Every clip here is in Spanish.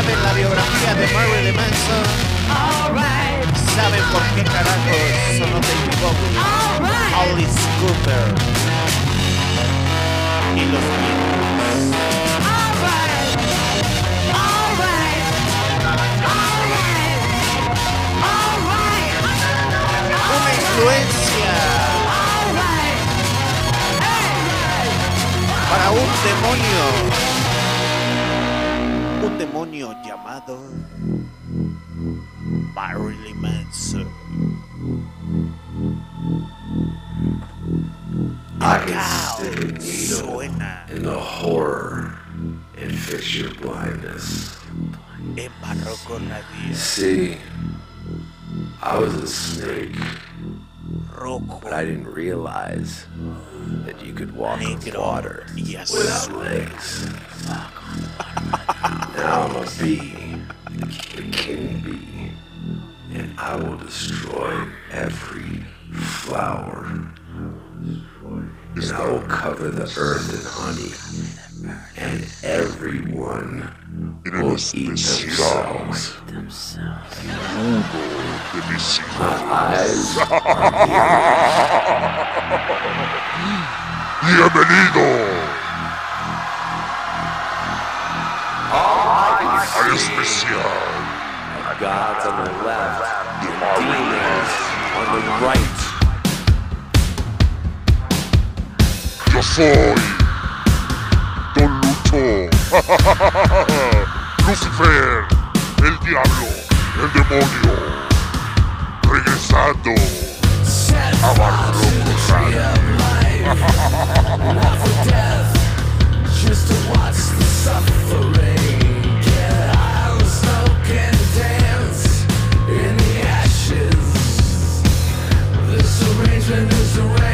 saben la biografía de Marilyn Manson, saben por qué carajos sonó Baby Bob, Alice Cooper. Y los Beatles. Una influencia para un demonio. demonio llamado Marilyn Manson. Acá suena. In the horror and fix your blindness. See, I was a snake. But I didn't realize that you could walk on water without legs. I'm a bee, the king bee, and I will destroy every flower. And I will cover the earth in honey, and everyone will eat themselves. My eyes Bienvenido. Al especial. gods on the left, demons on the right. Yo soy Don Lucho. Lucifer, el diablo, el demonio. Regresando a Barroco Radio. Just to watch the suffering Passion is around.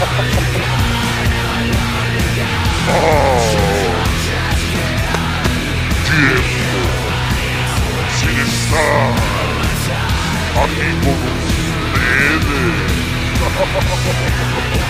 Tiempo sin estar ustedes.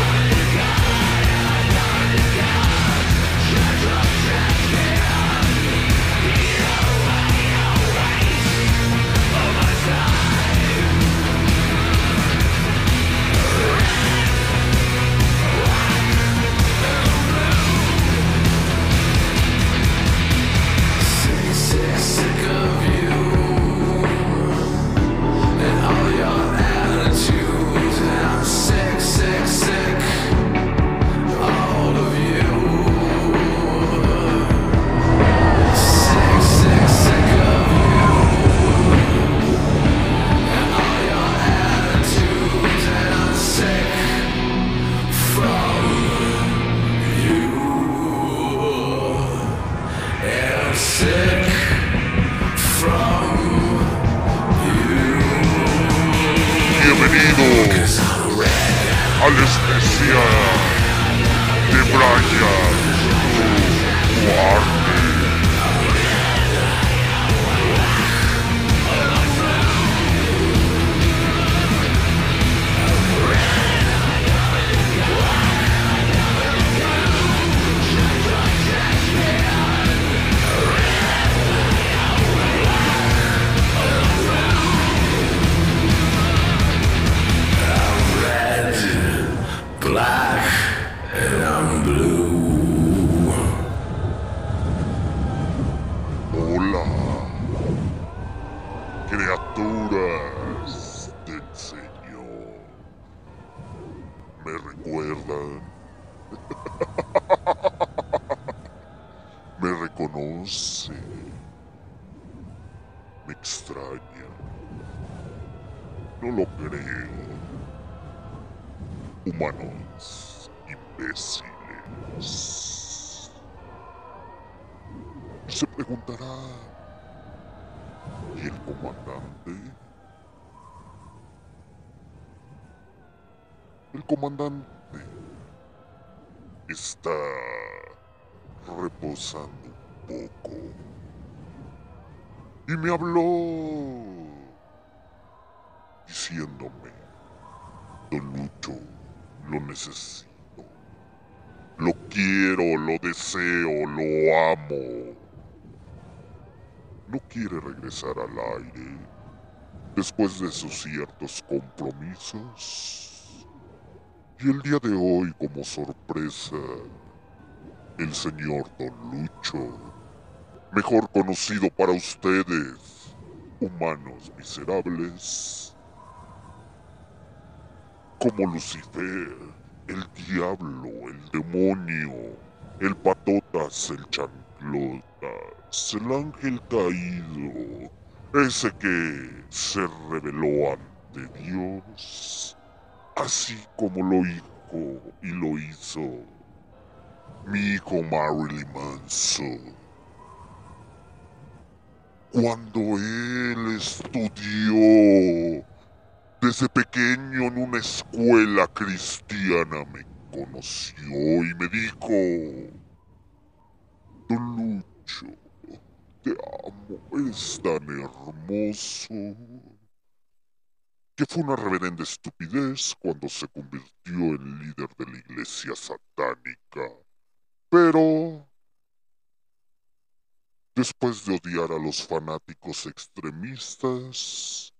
Reposando un poco. Y me habló diciéndome, Don Lucho, lo necesito. Lo quiero, lo deseo, lo amo. No quiere regresar al aire después de sus ciertos compromisos. Y el día de hoy, como sorpresa, el señor Don Lucho, mejor conocido para ustedes, humanos miserables, como Lucifer, el diablo, el demonio, el patotas, el chanclotas, el ángel caído, ese que se reveló ante Dios, así como lo dijo y lo hizo mi hijo Marilyn Manson. Cuando él estudió desde pequeño en una escuela cristiana me conoció y me dijo, Don Lucho, te amo, eres tan hermoso. Que fue una reverenda estupidez cuando se convirtió en líder de la iglesia satánica. Pero después de odiar a los fanáticos extremistas,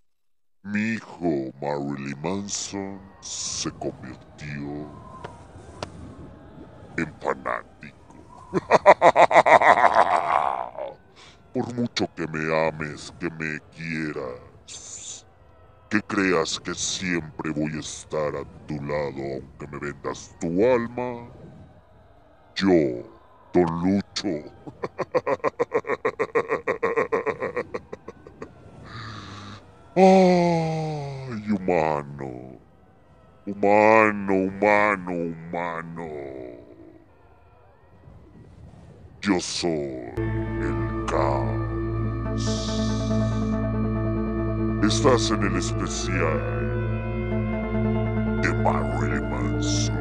mi hijo Marilyn Manson se convirtió en fanático. Por mucho que me ames, que me quieras, que creas que siempre voy a estar a tu lado aunque me vendas tu alma, yo, Don Lucho. Ay, humano. Humano, humano, humano. Yo soy el caos. Estás en el especial de Marilyn Manson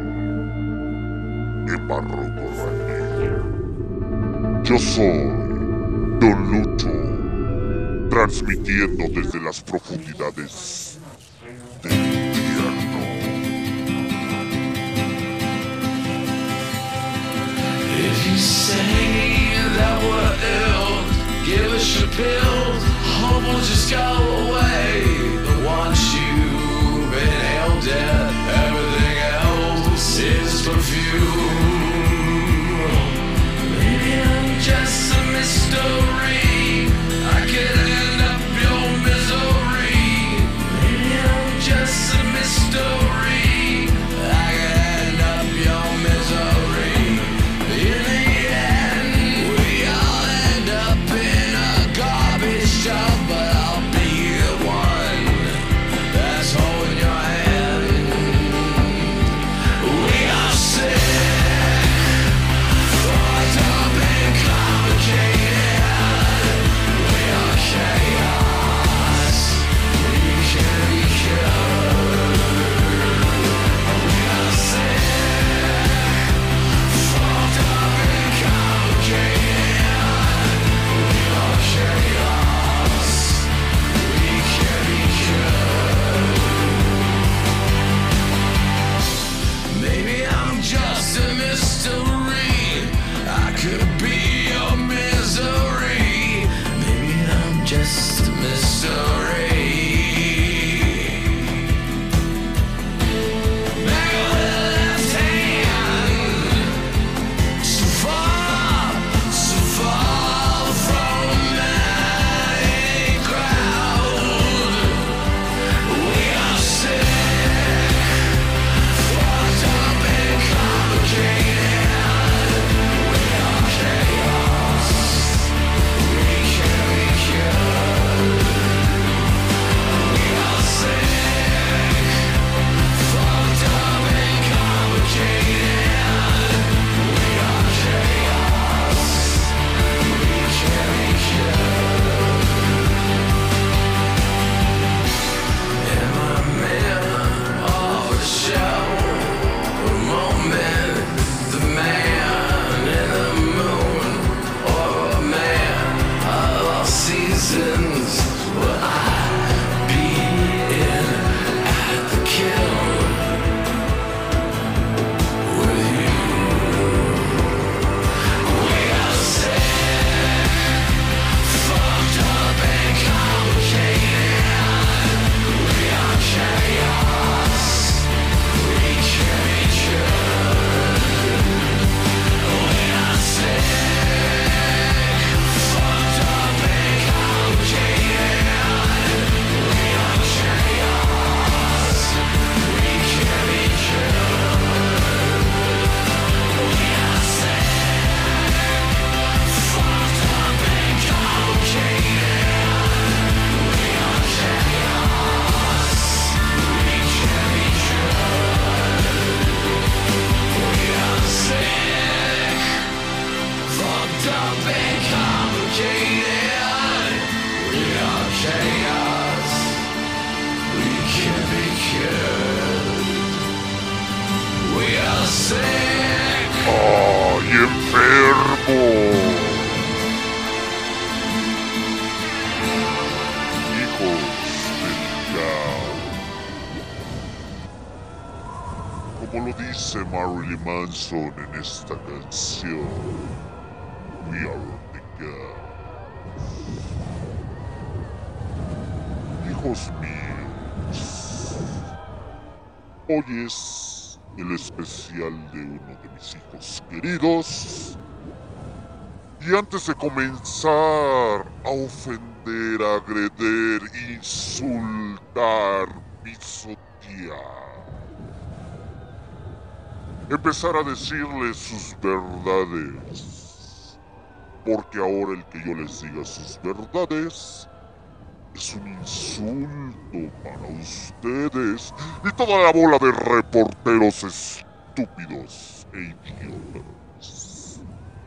Yo soy Don Lucho, transmitiendo desde las profundidades del infierno. If you say that we're ill, give us your pills. Hope will just go away. But once you've it, everything else is perfume. Maybe I'm just esta canción, We are the gods. Hijos míos, hoy es el especial de uno de mis hijos queridos. Y antes de comenzar a ofender, agreder, insultar, empezar a decirles sus verdades. Porque ahora el que yo les diga sus verdades es un insulto para ustedes y toda la bola de reporteros estúpidos e idiotas.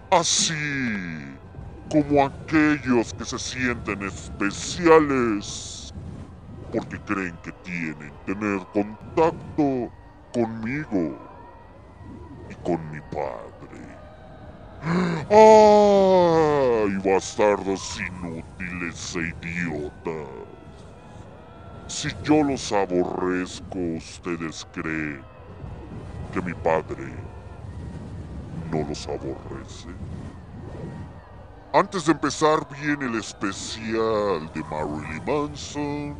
Así como aquellos que se sienten especiales porque creen que tienen tener contacto conmigo con mi padre. ¡Ay, bastardos inútiles e idiotas! Si yo los aborrezco, ¿ustedes creen que mi padre no los aborrece? Antes de empezar bien el especial de Marilyn Manson,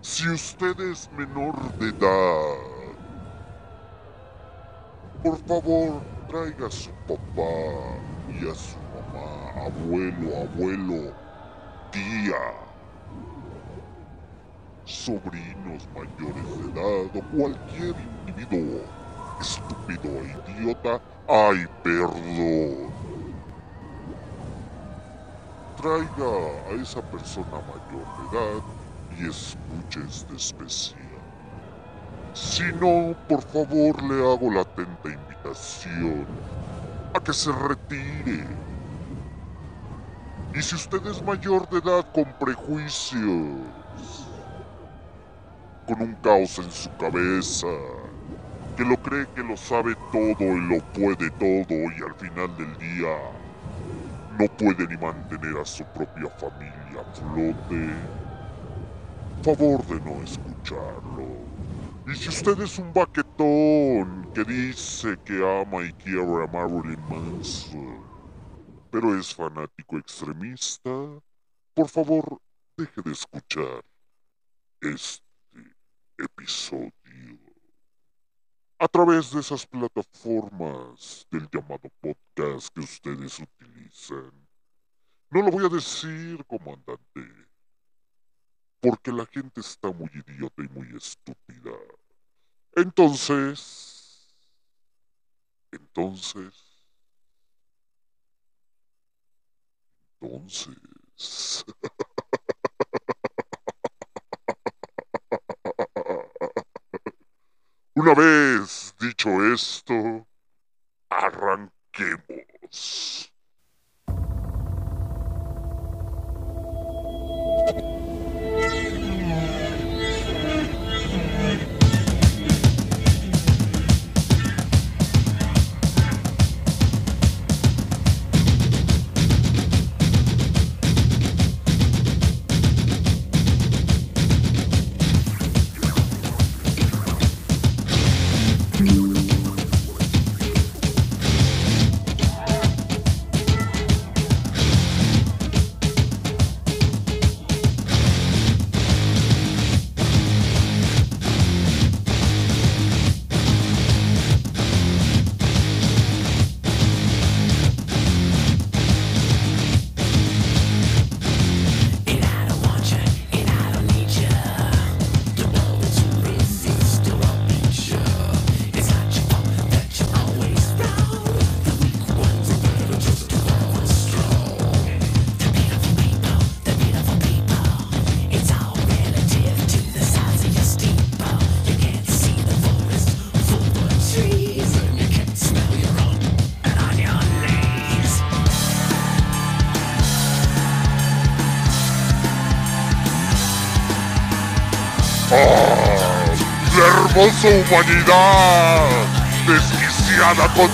si usted es menor de edad, por favor, traiga a su papá y a su mamá, abuelo, abuelo, tía, sobrinos mayores de edad o cualquier individuo estúpido e idiota. ¡Ay, perdón! Traiga a esa persona mayor de edad y escuche este especial. Si no, por favor le hago la atenta invitación a que se retire. Y si usted es mayor de edad con prejuicios, con un caos en su cabeza, que lo cree que lo sabe todo y lo puede todo y al final del día no puede ni mantener a su propia familia a flote, favor de no escucharlo. Y si usted es un baquetón que dice que ama y quiere a Marilyn Manson, pero es fanático extremista, por favor, deje de escuchar este episodio. A través de esas plataformas del llamado podcast que ustedes utilizan. No lo voy a decir, comandante porque la gente está muy idiota y muy estúpida. Entonces, entonces, entonces. Una vez dicho esto, arranquemos. Hermosa humanidad, desquiciada con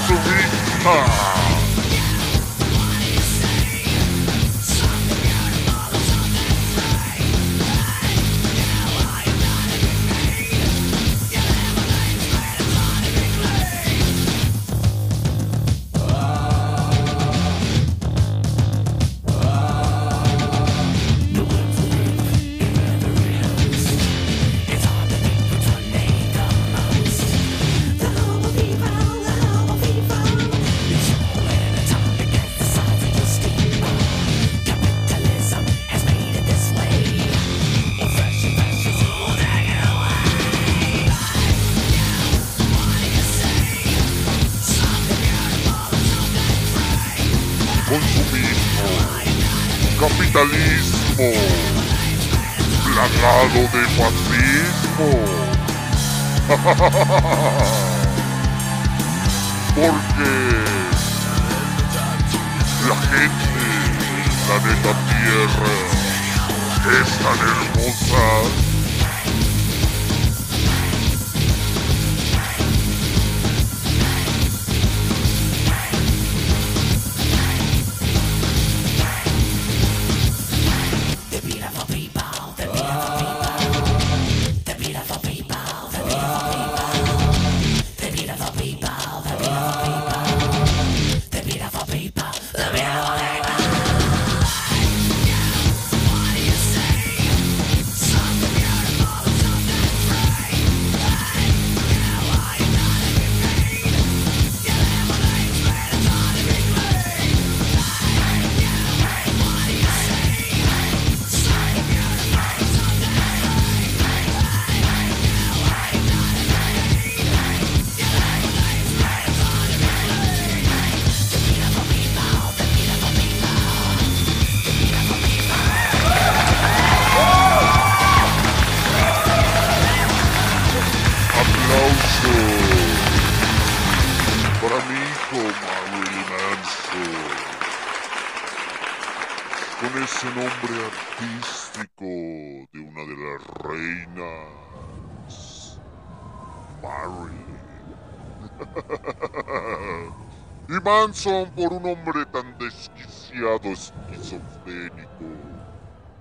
Manson por un hombre tan desquiciado esquizofrénico,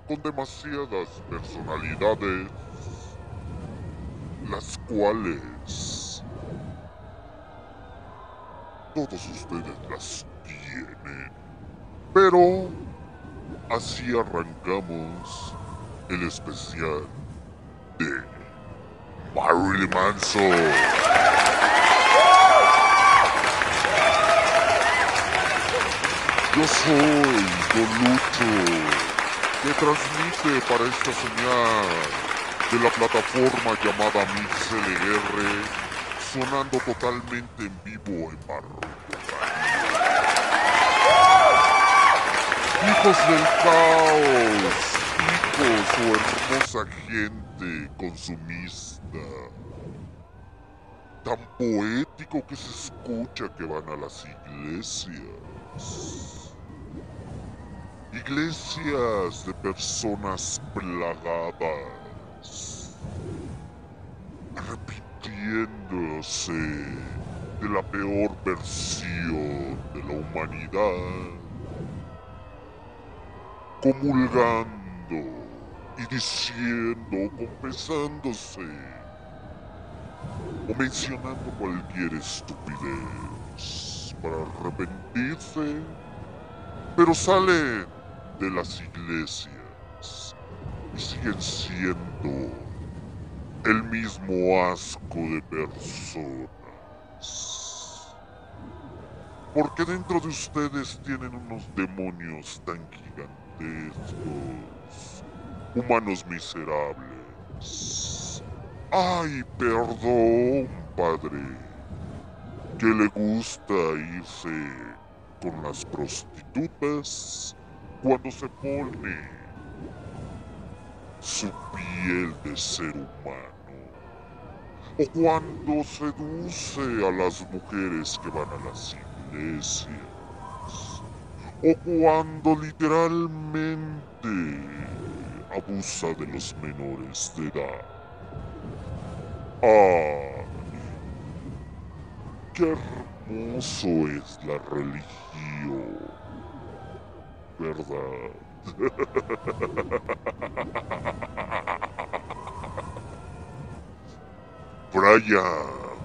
con demasiadas personalidades las cuales todos ustedes las tienen. Pero así arrancamos el especial de Marilyn Manson. Yo soy Don Lucho, que transmite para esta señal de la plataforma llamada MixLR, sonando totalmente en vivo en Radio. Hijos del caos, hijos o hermosa gente consumista, tan poético que se escucha que van a las iglesias. Iglesias de personas plagadas, repitiéndose de la peor versión de la humanidad, comulgando y diciendo, confesándose o mencionando cualquier estupidez para arrepentirse, pero salen de las iglesias y siguen siendo el mismo asco de personas. Porque dentro de ustedes tienen unos demonios tan gigantescos, humanos miserables. Ay, perdón, padre, que le gusta irse con las prostitutas cuando se pone su piel de ser humano. O cuando seduce a las mujeres que van a las iglesias. O cuando literalmente abusa de los menores de edad. ¡Ay! ¡Qué hermoso es la religión, ¿verdad? Brian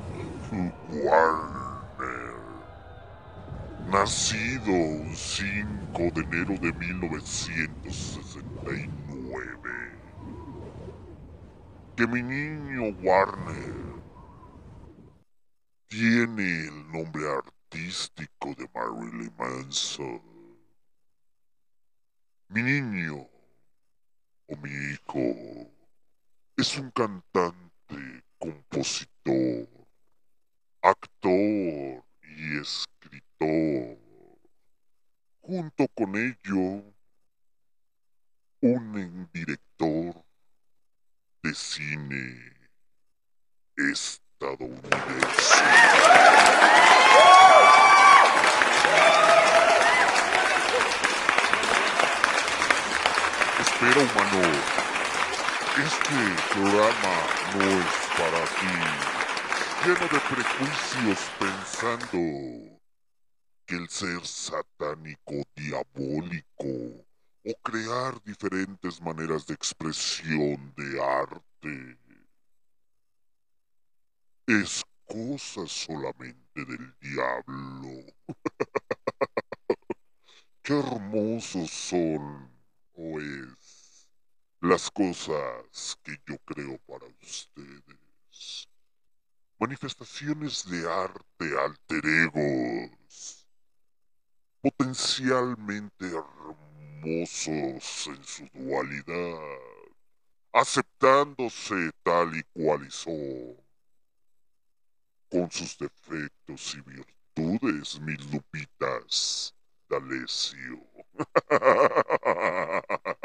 Warner, nacido un 5 de enero de 1969, que mi niño Warner tiene el nombre artístico de Marilyn Manson. Mi niño o mi hijo es un cantante, compositor, actor y escritor. Junto con ello, un director de cine estadounidense. Espera, humano. Este programa no es para ti. Lleno de prejuicios pensando que el ser satánico, diabólico o crear diferentes maneras de expresión de arte es cosa solamente del diablo. Qué hermosos son o es las cosas que yo creo para ustedes. Manifestaciones de arte alter egos, potencialmente hermosos en su dualidad, aceptándose tal y cual son, con sus defectos y virtudes, mis lupitas d'Alessio.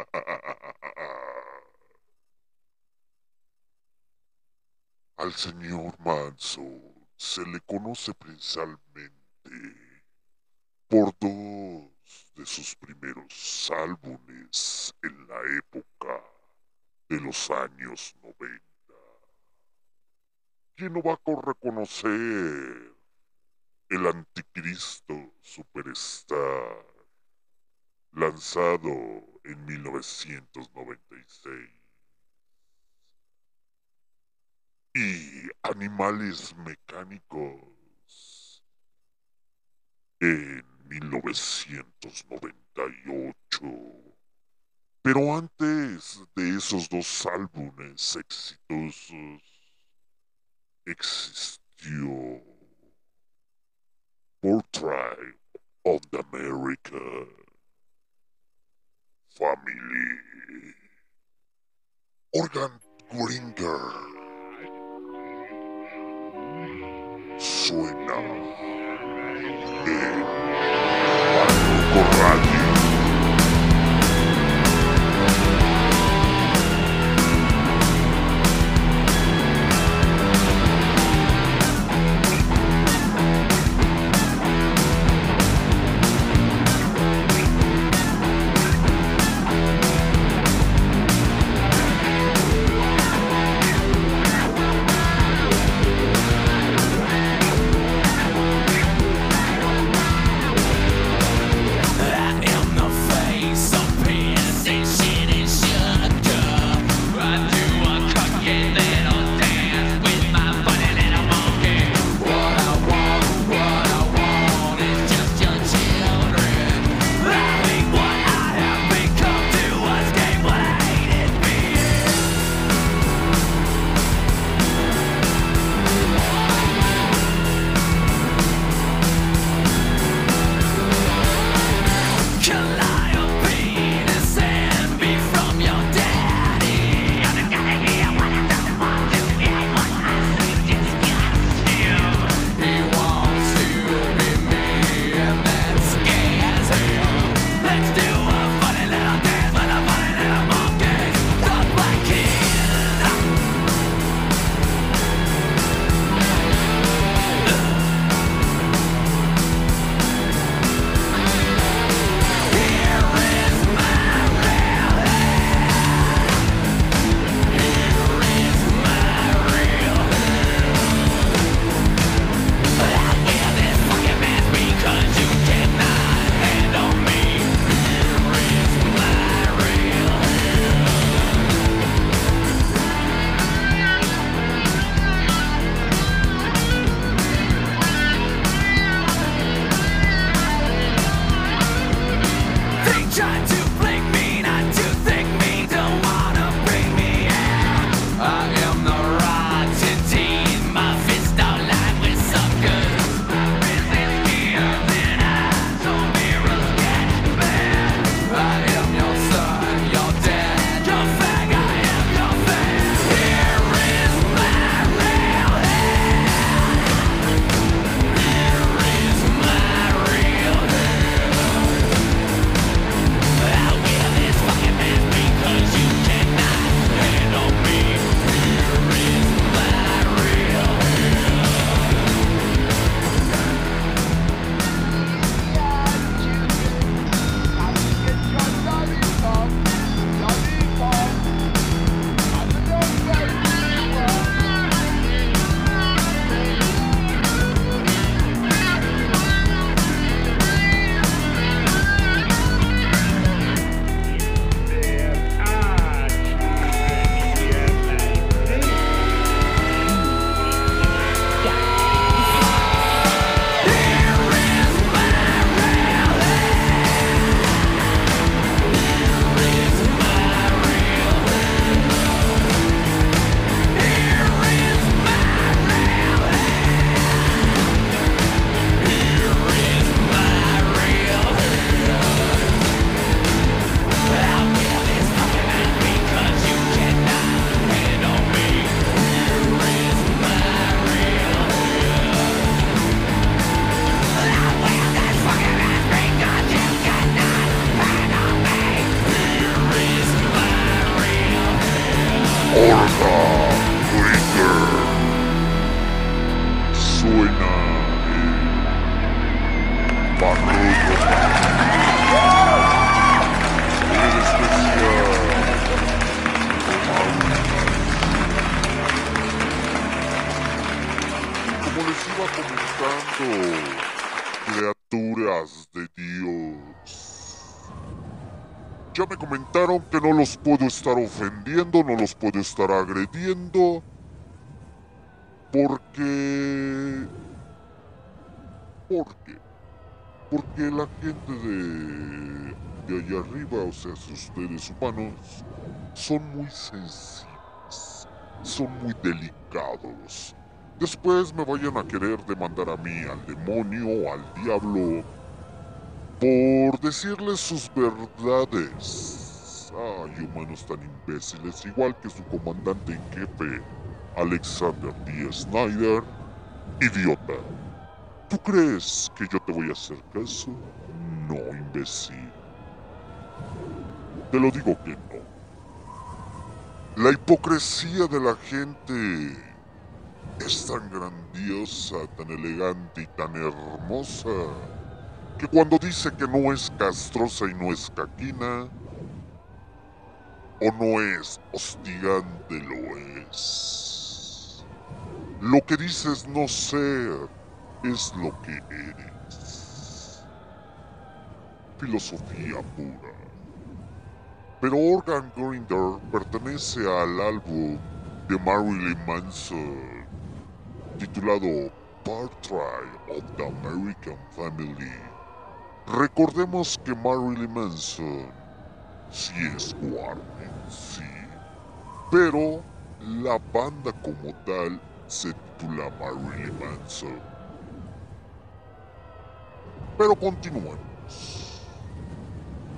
Al señor Manson se le conoce principalmente por dos de sus primeros álbumes en la época de los años 90. ¿Quién no va a reconocer el anticristo superstar lanzado en 1996? Y animales mecánicos en 1998. Pero antes de esos dos álbumes exitosos, existió Portrait of the American Family. Organ Gringer. Suena. En puedo estar ofendiendo, no los puedo estar agrediendo, porque... ¿Por qué? Porque la gente de, de allá arriba, o sea, ustedes humanos, son muy sensibles, son muy delicados. Después me vayan a querer demandar a mí, al demonio, al diablo, por decirles sus verdades. Ay, humanos tan imbéciles, igual que su comandante en jefe, Alexander D. Snyder, idiota. ¿Tú crees que yo te voy a hacer caso? No, imbécil. Te lo digo que no. La hipocresía de la gente es tan grandiosa, tan elegante y tan hermosa que cuando dice que no es castrosa y no es caquina, o no es hostigante, lo es. Lo que dices no ser es lo que eres. Filosofía pura. Pero Organ Grinder pertenece al álbum de Marilyn Manson titulado Portrait of the American Family. Recordemos que Marilyn Manson sí es Warren, sí. Pero la banda como tal se titula Marilyn Manson. Pero continuemos.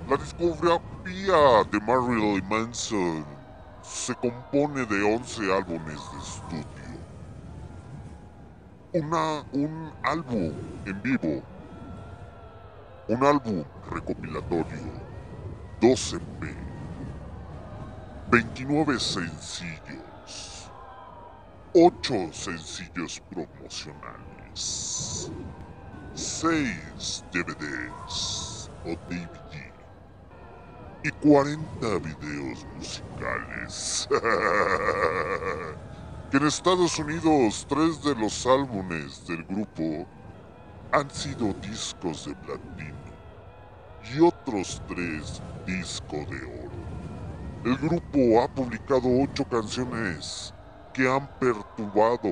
La discografía de Marilyn Manson se compone de 11 álbumes de estudio. Una, un álbum en vivo. Un álbum recopilatorio. 12p. 29 sencillos. 8 sencillos promocionales. 6 DVDs o DVD y 40 videos musicales. que en Estados Unidos tres de los álbumes del grupo han sido discos de platino y otros tres discos de oro. El grupo ha publicado ocho canciones que han perturbado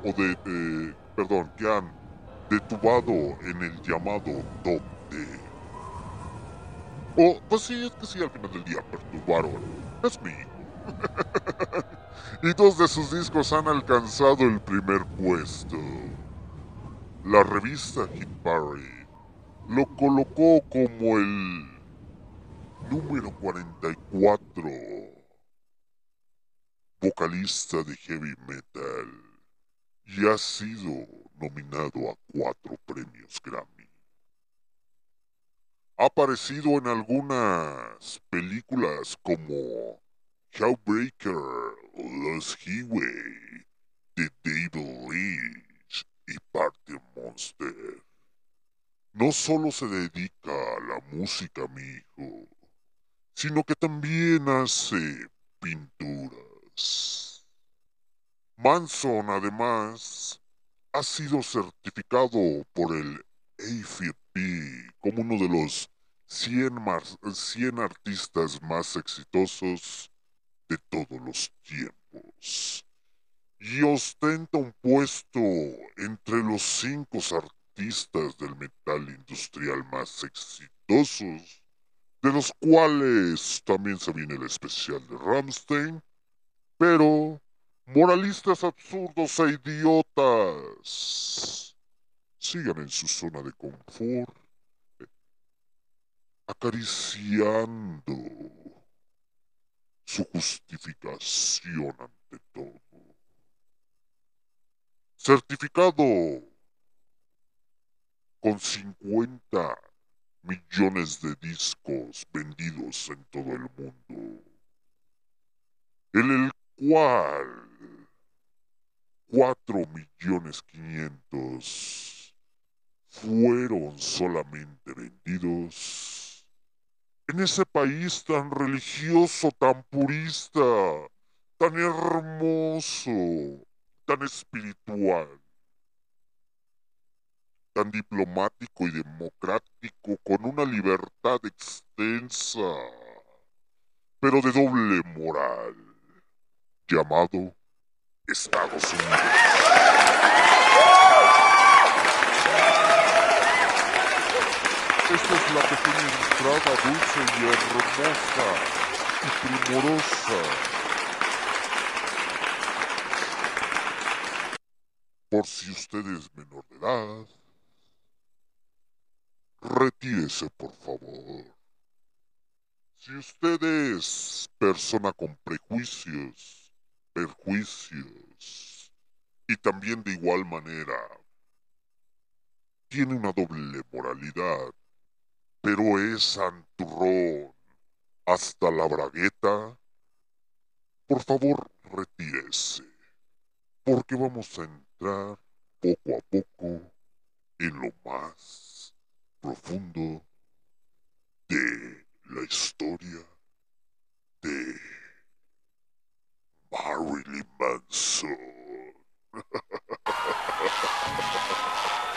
o de, eh, perdón, que han detubado en el llamado top 10. O, pues sí, es que sí, al final del día perturbaron. Es mi y dos de sus discos han alcanzado el primer puesto. La revista Hit lo colocó como el número 44 vocalista de heavy metal y ha sido nominado a cuatro premios Grammy. Ha aparecido en algunas películas como Hellbreaker, Lost Highway, The Devil Leech y Party Monster. No solo se dedica a la música, mi hijo, sino que también hace pinturas. Manson, además, ha sido certificado por el AFP como uno de los 100, más- 100 artistas más exitosos de todos los tiempos. Y ostenta un puesto entre los cinco artistas del metal industrial más exitosos, de los cuales también se viene el especial de Ramstein, pero moralistas absurdos e idiotas sigan en su zona de confort, acariciando su justificación ante todo. Certificado con 50 millones de discos vendidos en todo el mundo, en el cual 4 millones 500 fueron solamente vendidos en ese país tan religioso, tan purista, tan hermoso, tan espiritual, tan diplomático y democrático con una libertad extensa, pero de doble moral, llamado Estados Unidos. Esta es la pequeña entrada dulce y hermosa y primorosa. Por si usted es menor de edad, retírese por favor. Si usted es persona con prejuicios, perjuicios y también de igual manera tiene una doble moralidad, pero es santurrón hasta la bragueta, por favor retírese, porque vamos a entrar poco a poco en lo más profundo de la historia de Marilyn Manson.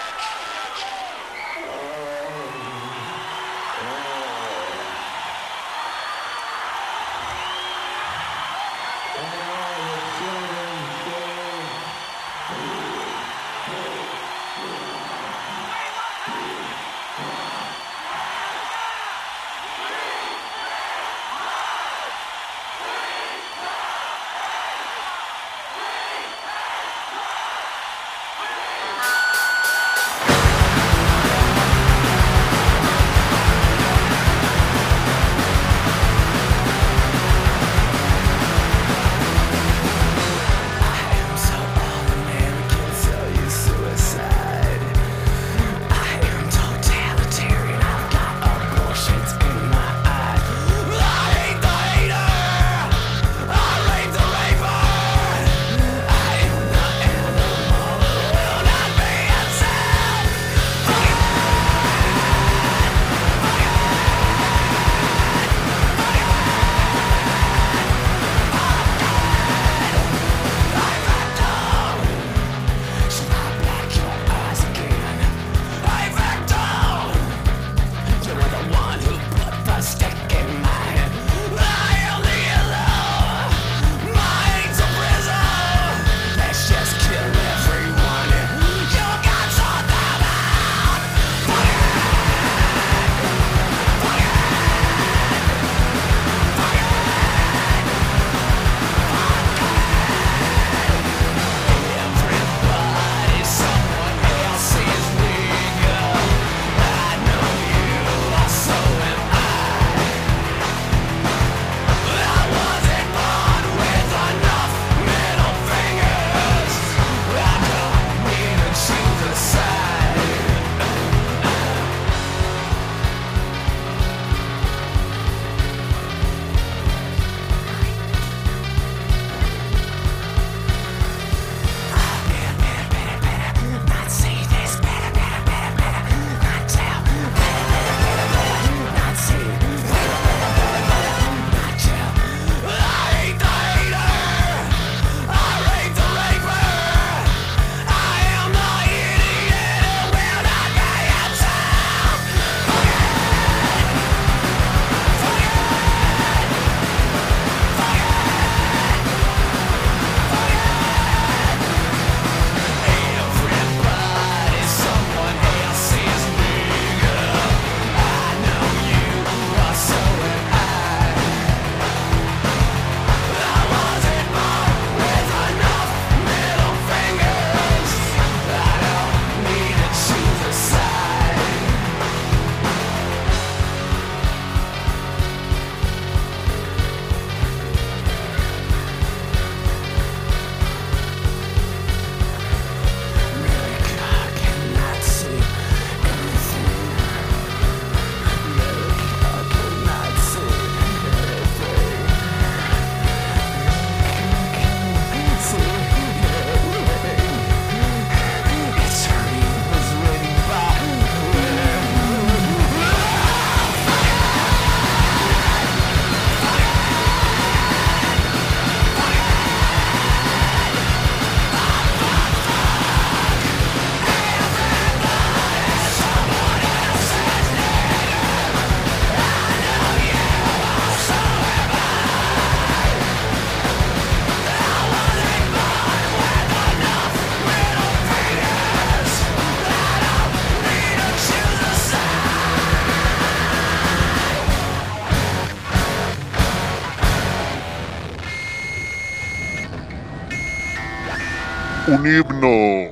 Un himno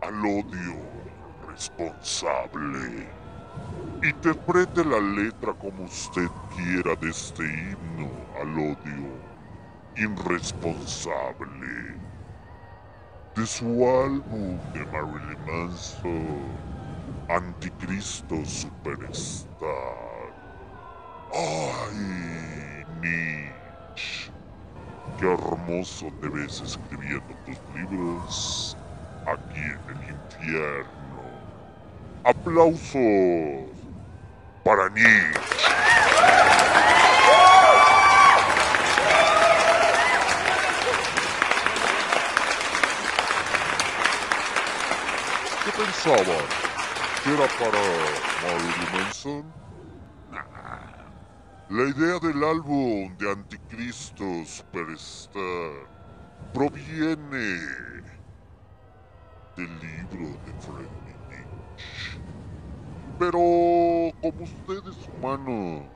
al odio responsable. Interprete la letra como usted quiera de este himno al odio irresponsable. De su álbum de Marilyn Manson, Anticristo Superstar. ¡Ay, Nietzsche! Qué hermoso te ves escribiendo tus libros aquí en el infierno. Aplausos para Nietzsche. ¿Qué pensaban? ¿Que era para Marilyn Manson? La idea del álbum de Anticristo Superstar proviene del libro de Nietzsche. Pero como ustedes humanos,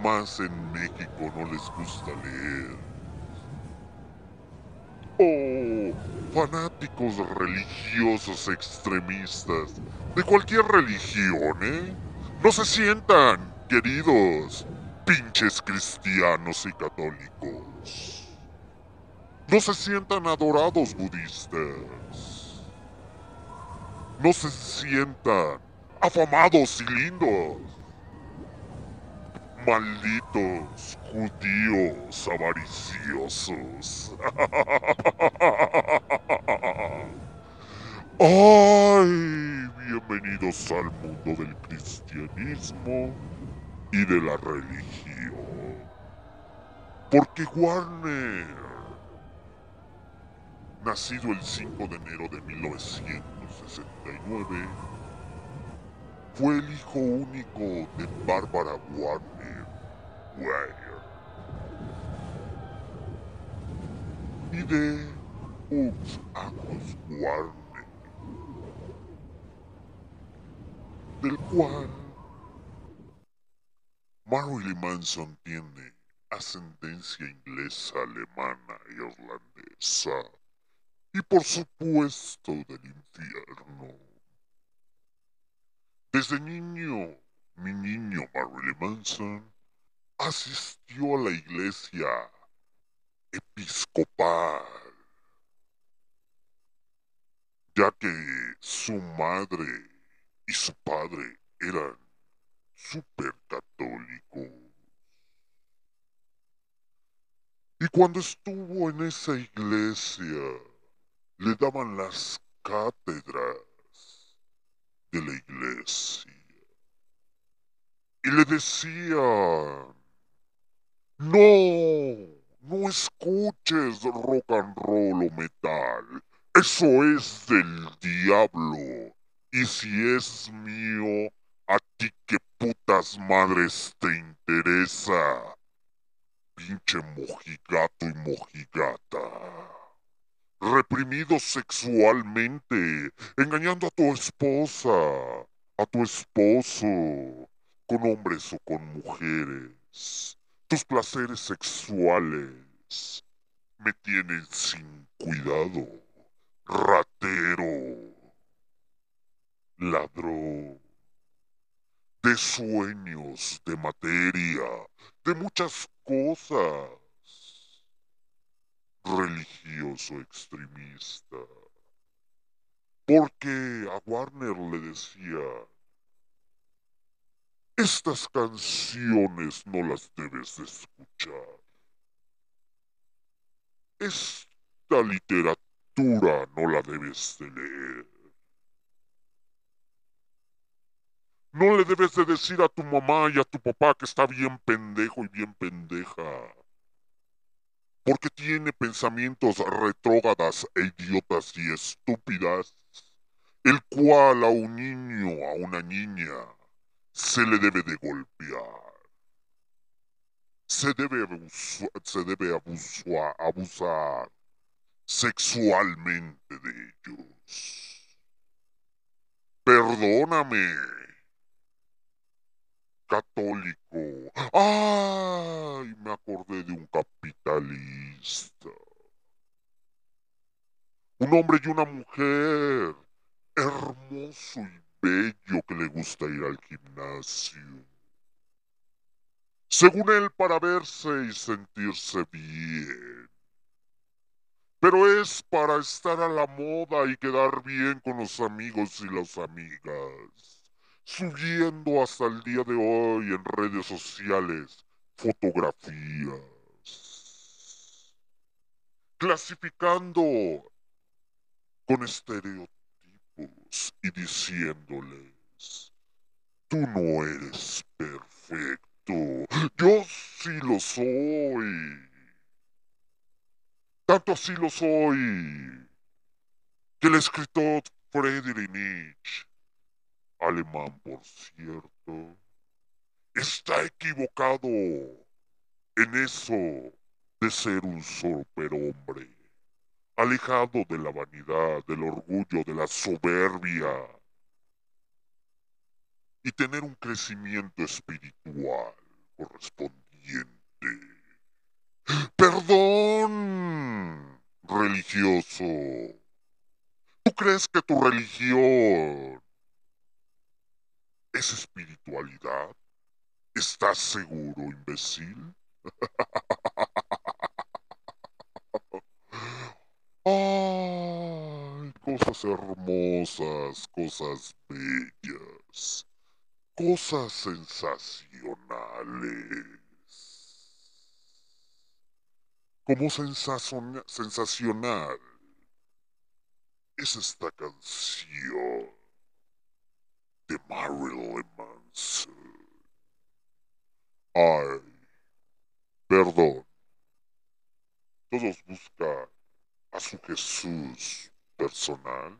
más en México no les gusta leer. O fanáticos religiosos extremistas de cualquier religión, ¿eh? No se sientan, queridos, pinches cristianos y católicos. No se sientan adorados budistas. No se sientan afamados y lindos. Malditos judíos avariciosos. ¡Ay! Bienvenidos al mundo del cristianismo y de la religión. Porque Warner, nacido el 5 de enero de 1969, fue el hijo único de Bárbara Warner Wire y de Ux Agus Warner, del cual Marilyn Manson tiene ascendencia inglesa, alemana, irlandesa y por supuesto del infierno. Desde niño, mi niño Marilyn Manson asistió a la iglesia episcopal, ya que su madre y su padre eran súper católicos. Y cuando estuvo en esa iglesia, le daban las cátedras de la iglesia. Y le decían, no, no escuches rock and roll o metal. Eso es del diablo. Y si es mío, a ti qué putas madres te interesa. Pinche mojigato y mojigata reprimido sexualmente, engañando a tu esposa, a tu esposo, con hombres o con mujeres. Tus placeres sexuales me tienen sin cuidado, ratero, ladrón, de sueños, de materia, de muchas cosas religioso extremista. Porque a Warner le decía, estas canciones no las debes de escuchar. Esta literatura no la debes de leer. No le debes de decir a tu mamá y a tu papá que está bien pendejo y bien pendeja porque tiene pensamientos retrógadas e idiotas y estúpidas, el cual a un niño, a una niña, se le debe de golpear. Se debe, se debe abusar sexualmente de ellos. Perdóname, católico. ¡Ay! Me acordé de un capitalista. Un hombre y una mujer. Hermoso y bello que le gusta ir al gimnasio. Según él, para verse y sentirse bien. Pero es para estar a la moda y quedar bien con los amigos y las amigas. Subiendo hasta el día de hoy en redes sociales fotografías. Clasificando con estereotipos y diciéndoles, tú no eres perfecto, yo sí lo soy. Tanto así lo soy que el escritor Friedrich Nietzsche, alemán por cierto, está equivocado en eso de ser un superhombre, alejado de la vanidad, del orgullo, de la soberbia y tener un crecimiento espiritual correspondiente. Perdón, religioso. ¿Tú crees que tu religión es espiritualidad? ¿Estás seguro, imbécil? Ay, cosas hermosas, cosas bellas, cosas sensacionales. Como sensaciona- sensacional es esta canción de Marilyn Manson. Ay, perdón. Todos buscan a su Jesús personal.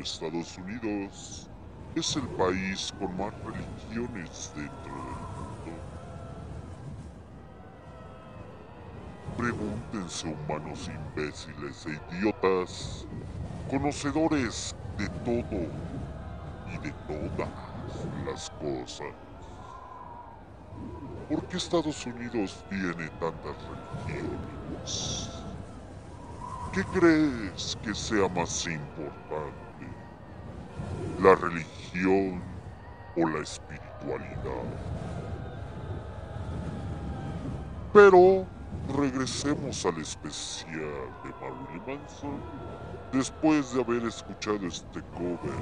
Estados Unidos es el país con más religiones dentro del mundo? Pregúntense humanos imbéciles e idiotas, conocedores de todo y de todas las cosas. ¿Por qué Estados Unidos tiene tantas religiones? ¿Qué crees que sea más importante? ¿La religión o la espiritualidad? Pero regresemos al especial de Marilyn Manson después de haber escuchado este cover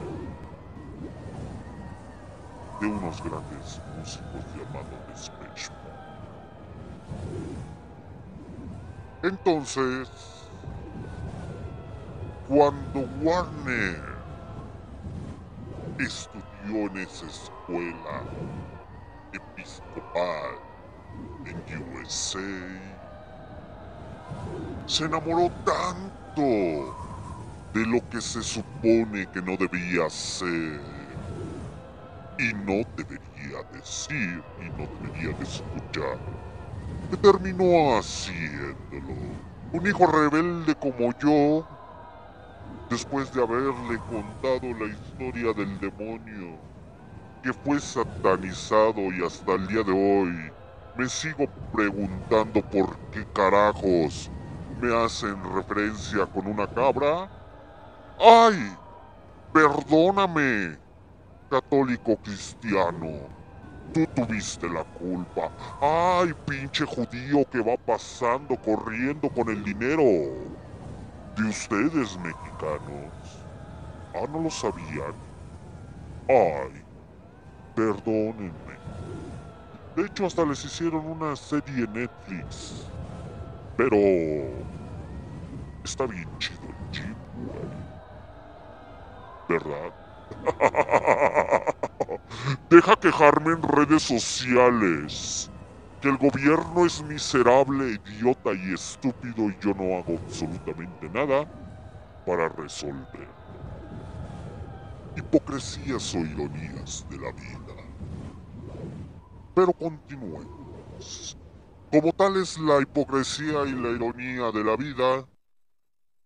de unos grandes músicos llamados Depeche. Entonces, cuando Warner estudió en esa escuela episcopal en USA, se enamoró tanto de lo que se supone que no debía ser y no debería decir y no debería de escuchar, que terminó haciéndolo. Un hijo rebelde como yo, después de haberle contado la historia del demonio, que fue satanizado y hasta el día de hoy me sigo preguntando por qué carajos me hacen referencia con una cabra. ¡Ay! Perdóname, católico cristiano. Tú tuviste la culpa. ¡Ay, pinche judío que va pasando corriendo con el dinero! De ustedes, mexicanos. Ah, no lo sabían. Ay, perdónenme. De hecho, hasta les hicieron una serie en Netflix. Pero... Está bien chido el chip, güey. ¿Verdad? Deja quejarme en redes sociales. Que el gobierno es miserable, idiota y estúpido y yo no hago absolutamente nada para resolver. Hipocresías o ironías de la vida. Pero continuemos. Como tal es la hipocresía y la ironía de la vida,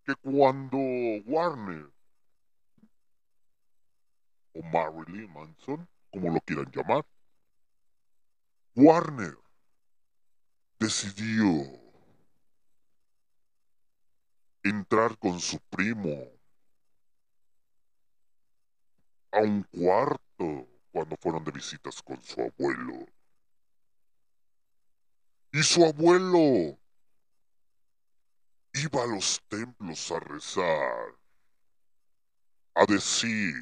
que cuando Warner o Marilyn Manson, como lo quieran llamar, Warner decidió entrar con su primo a un cuarto cuando fueron de visitas con su abuelo. Y su abuelo iba a los templos a rezar, a decir,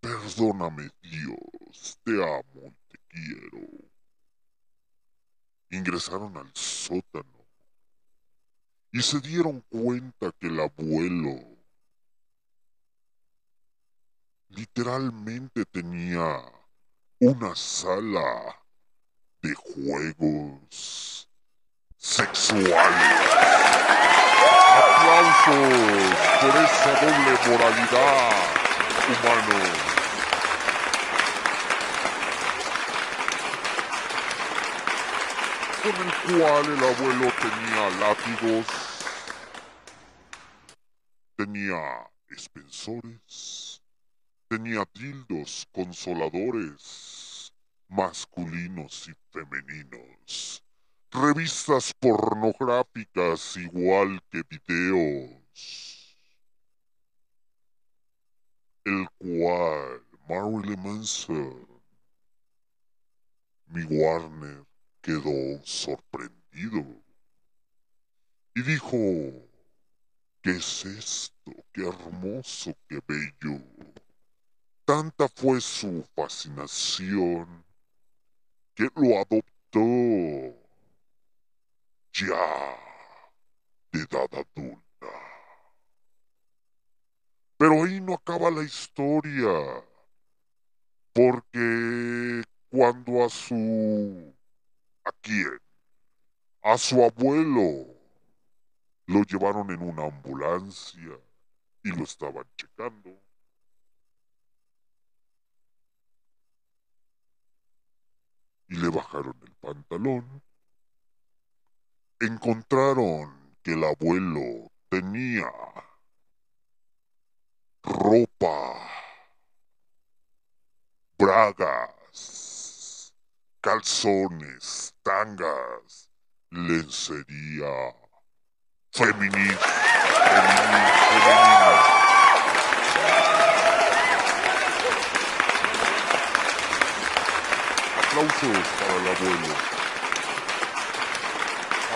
perdóname Dios, te amo y te quiero. Ingresaron al sótano y se dieron cuenta que el abuelo literalmente tenía una sala de juegos sexuales. Aplausos por esa doble moralidad, humanos. Con el cual el abuelo tenía látigos, tenía expensores, tenía dildos consoladores masculinos y femeninos, revistas pornográficas igual que videos, el cual Marilyn Manson, mi Warner, quedó sorprendido y dijo, ¿qué es esto? ¡Qué hermoso, qué bello! Tanta fue su fascinación que lo adoptó. Ya de edad adulta. Pero ahí no acaba la historia, porque cuando a su... ¿A quién? A su abuelo lo llevaron en una ambulancia y lo estaban checando. Y le bajaron el pantalón. Encontraron que el abuelo tenía ropa, bragas, calzones, tangas, lencería, feminista. Aplausos para el abuelo.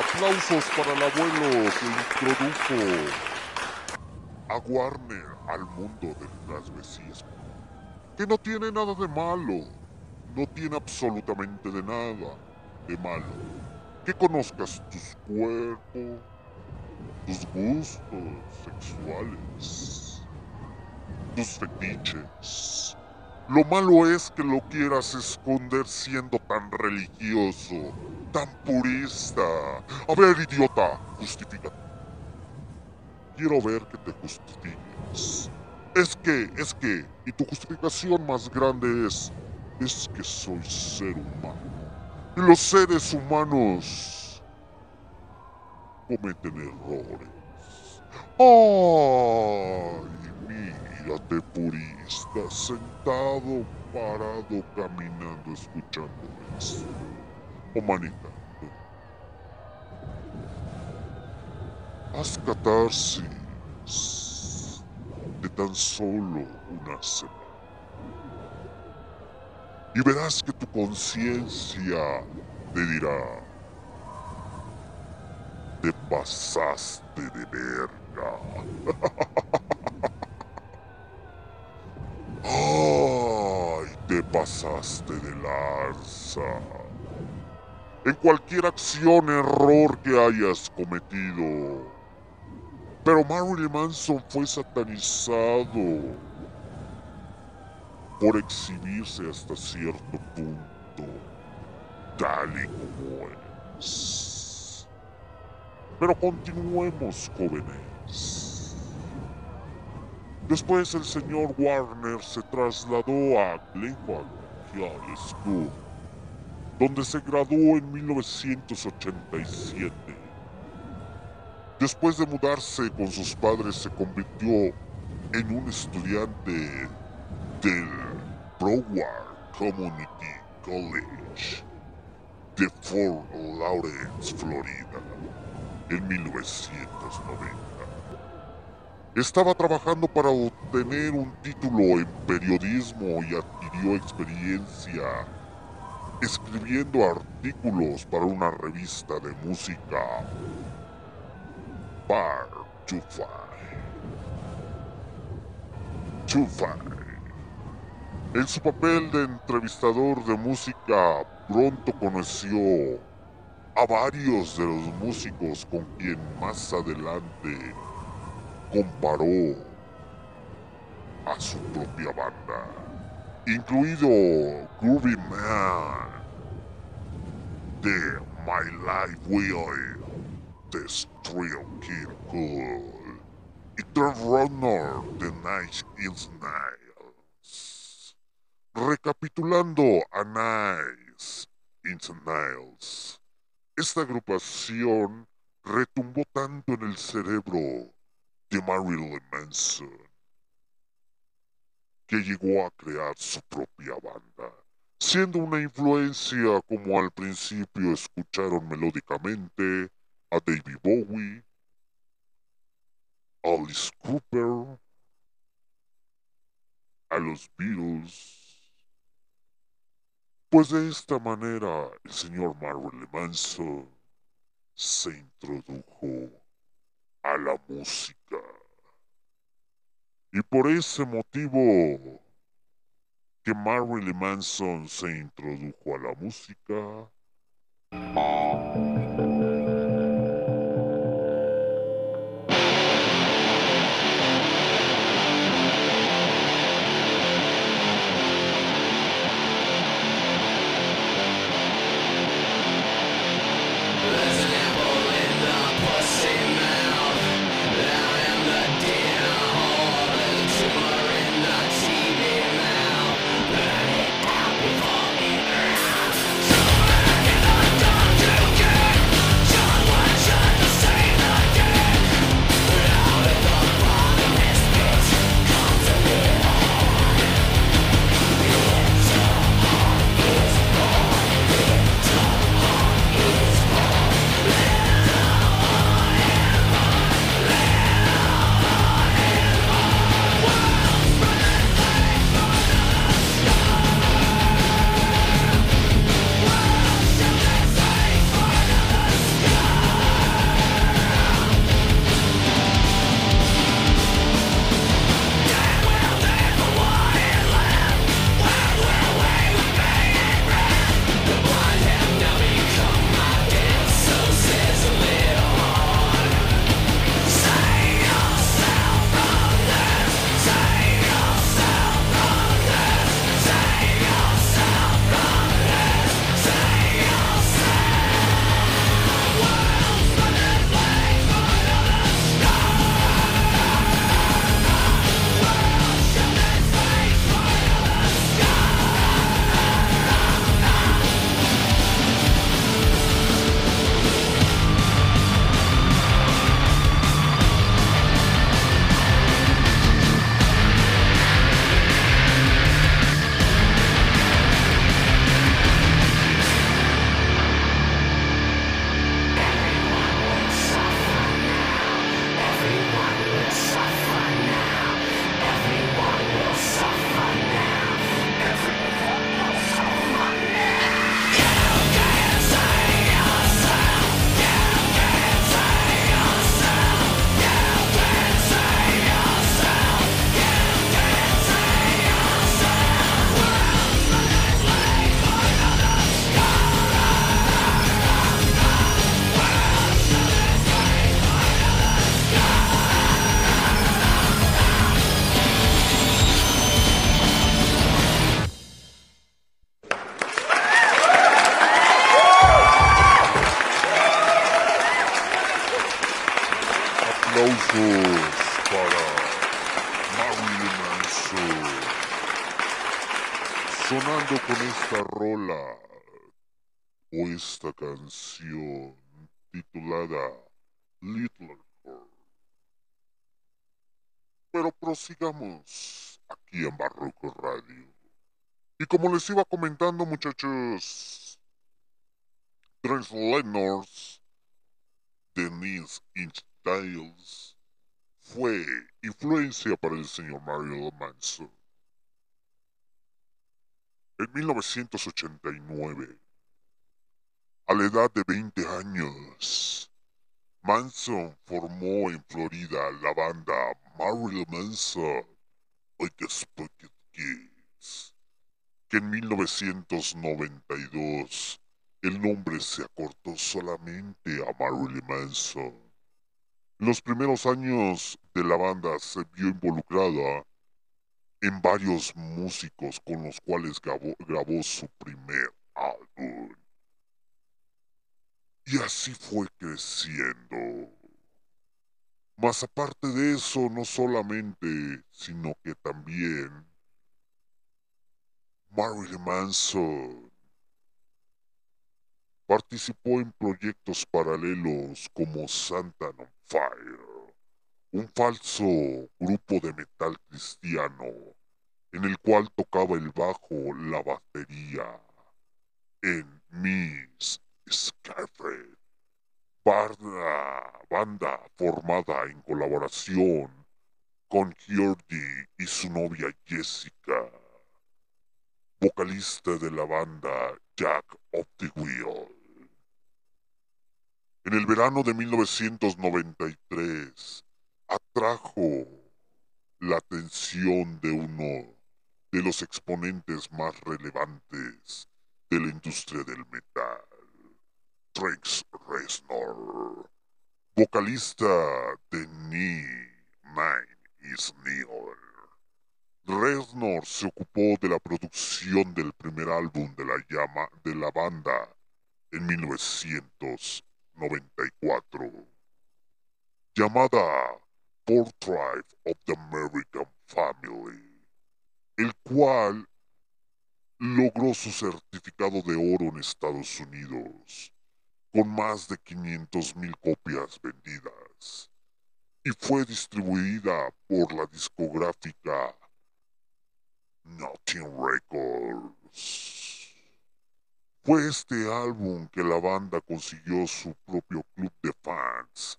Aplausos para el abuelo que introdujo a Warner al mundo de las. Que no tiene nada de malo. No tiene absolutamente de nada de malo. Que conozcas tus cuerpos, tus gustos sexuales, tus fetiches. Lo malo es que lo quieras esconder siendo tan religioso, tan purista. A ver, idiota, justifícate. Quiero ver que te justifiques. Es que, es que, y tu justificación más grande es, es que soy ser humano. Y los seres humanos cometen errores. ¡Ay! Mírate, purista, sentado, parado, caminando, escuchando esto. O manita. Haz catarsis de tan solo una semana. Y verás que tu conciencia te dirá, te pasaste de verga. Ay, te pasaste de larza. En cualquier acción, error que hayas cometido. Pero Marilyn Manson fue satanizado por exhibirse hasta cierto punto, tal y como es. Pero continuemos, jóvenes. Después el señor Warner se trasladó a Glenwood High School, donde se graduó en 1987. Después de mudarse con sus padres, se convirtió en un estudiante del Broward Community College de Fort Lawrence, Florida, en 1990. Estaba trabajando para obtener un título en periodismo y adquirió experiencia escribiendo artículos para una revista de música, Bar Chufai. Chufai. En su papel de entrevistador de música, pronto conoció a varios de los músicos con quien más adelante comparó a su propia banda, incluido Groovy Man de My Life Will, The Kill Cool y The Runner de Nice Hills Niles. Recapitulando a Nice Hills Niles, esta agrupación retumbó tanto en el cerebro de Marilyn Manson que llegó a crear su propia banda, siendo una influencia como al principio escucharon melódicamente a David Bowie, Alice Cooper, a los Beatles. Pues de esta manera el señor Marilyn Manson se introdujo a la música. Y por ese motivo que Marilyn Manson se introdujo a la música, Pero prosigamos aquí en Barroco Radio. Y como les iba comentando muchachos, Trent Reznors, Denise Inch Styles, fue influencia para el señor Marilyn Manson. En 1989, a la edad de 20 años, Manson formó en Florida la banda Marilyn Manson Spooky Kids, que en 1992 el nombre se acortó solamente a Marilyn Manson. Los primeros años de la banda se vio involucrada en varios músicos con los cuales grabó su primer álbum. Y así fue creciendo. Más aparte de eso, no solamente, sino que también Marilyn Manson participó en proyectos paralelos como Santa on Fire, un falso grupo de metal cristiano en el cual tocaba el bajo, la batería en Miss Scarfred, banda, banda formada en colaboración con Jordi y su novia Jessica, vocalista de la banda Jack of the Wheel. En el verano de 1993 atrajo la atención de uno de los exponentes más relevantes de la industria del metal, Trent Reznor, vocalista de Nine Is Neon. Reznor se ocupó de la producción del primer álbum de la llama de la banda en 1994, llamada Portrait of the American Family, el cual logró su certificado de oro en Estados Unidos con más de 500 mil copias vendidas y fue distribuida por la discográfica Nothing Records. Fue este álbum que la banda consiguió su propio club de fans,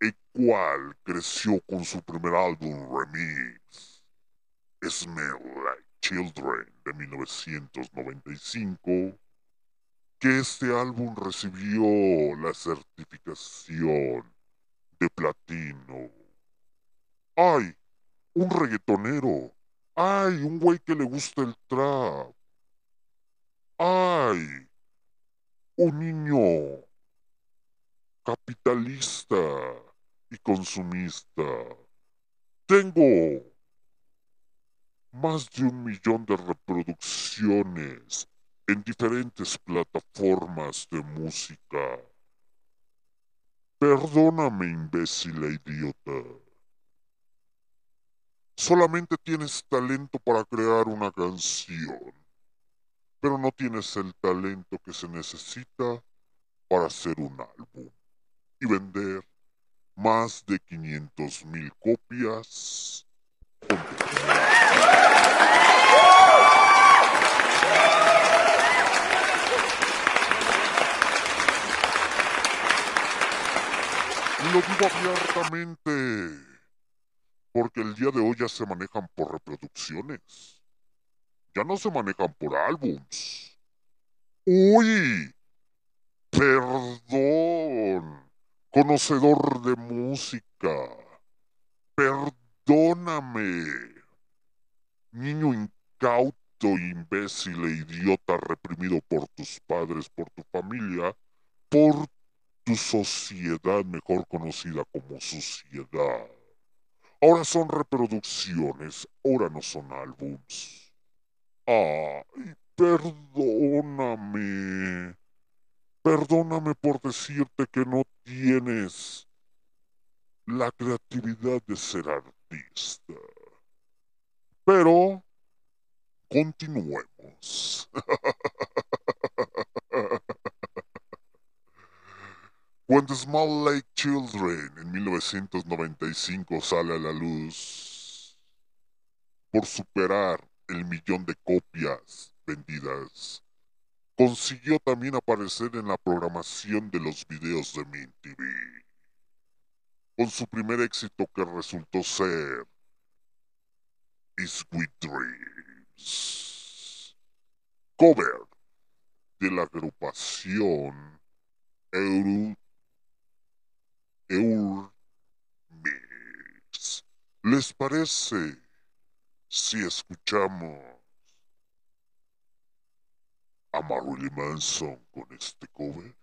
el cual creció con su primer álbum remix, Smell Like Children de 1995, que este álbum recibió la certificación de platino. ¡Ay! Un reggaetonero. ¡Ay! Un güey que le gusta el trap. ¡Ay! Un niño capitalista y consumista. Tengo más de un millón de reproducciones en diferentes plataformas de música. Perdóname, imbécil e idiota. Solamente tienes talento para crear una canción, pero no tienes el talento que se necesita para hacer un álbum y vender más de 500 mil copias. con tu primer Y lo digo abiertamente, porque el día de hoy ya se manejan por reproducciones. Ya no se manejan por álbums. Uy, perdón, conocedor de música. Perdóname, niño incauto, imbécil e idiota reprimido por tus padres, por tu familia, por tu sociedad mejor conocida como sociedad. Ahora son reproducciones, ahora no son álbums. Ay, perdóname. Perdóname por decirte que no tienes la creatividad de ser artista. Pero continuemos. años. When the Small Lake Children en 1995 sale a la luz por superar el millón de copias vendidas, consiguió también aparecer en la programación de los videos de Mint TV, con su primer éxito que resultó ser Is Sweet Dreams, cover de la agrupación Euro Eurmix. ¿Les parece si escuchamos a Marilyn Manson con este cover?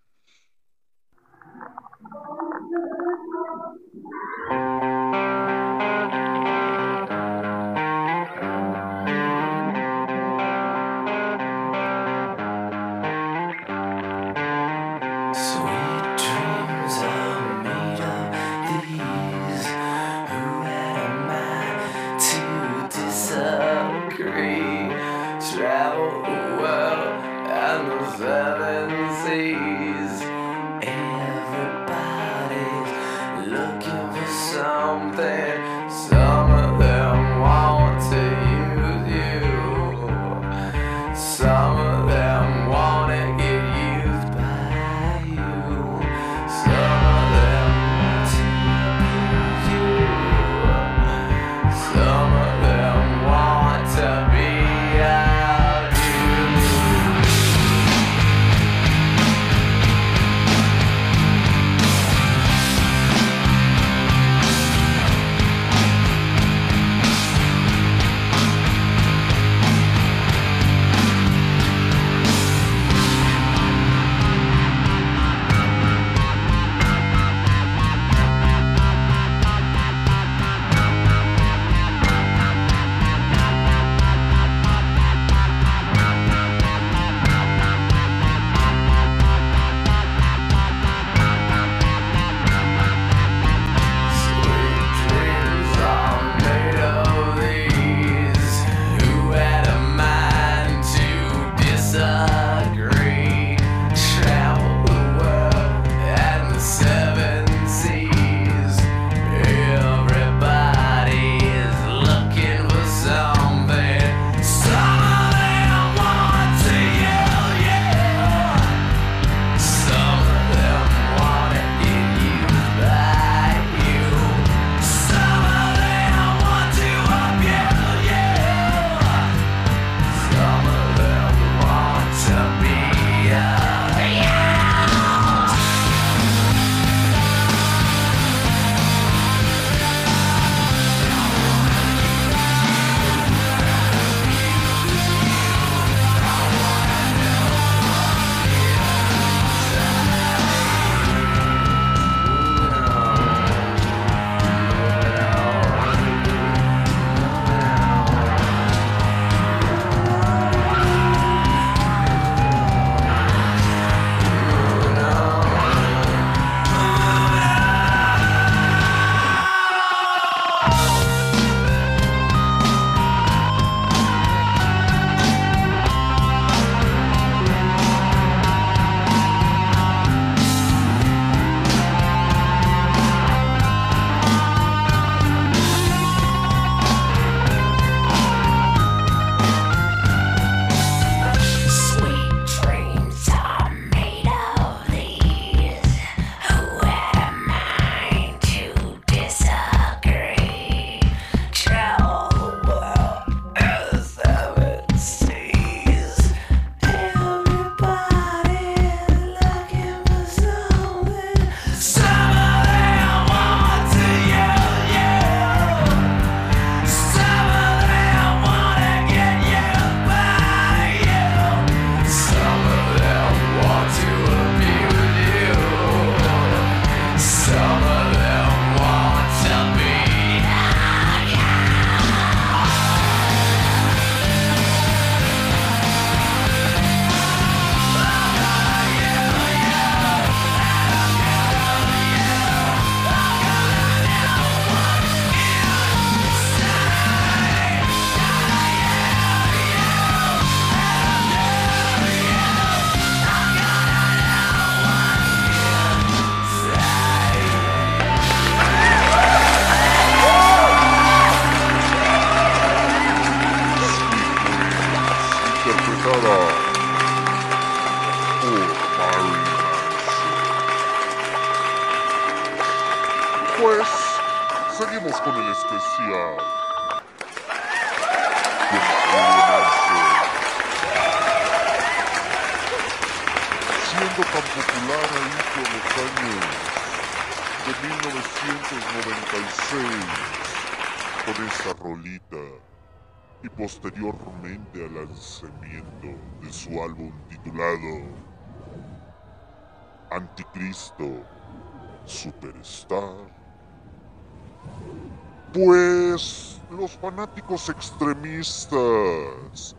Fanáticos extremistas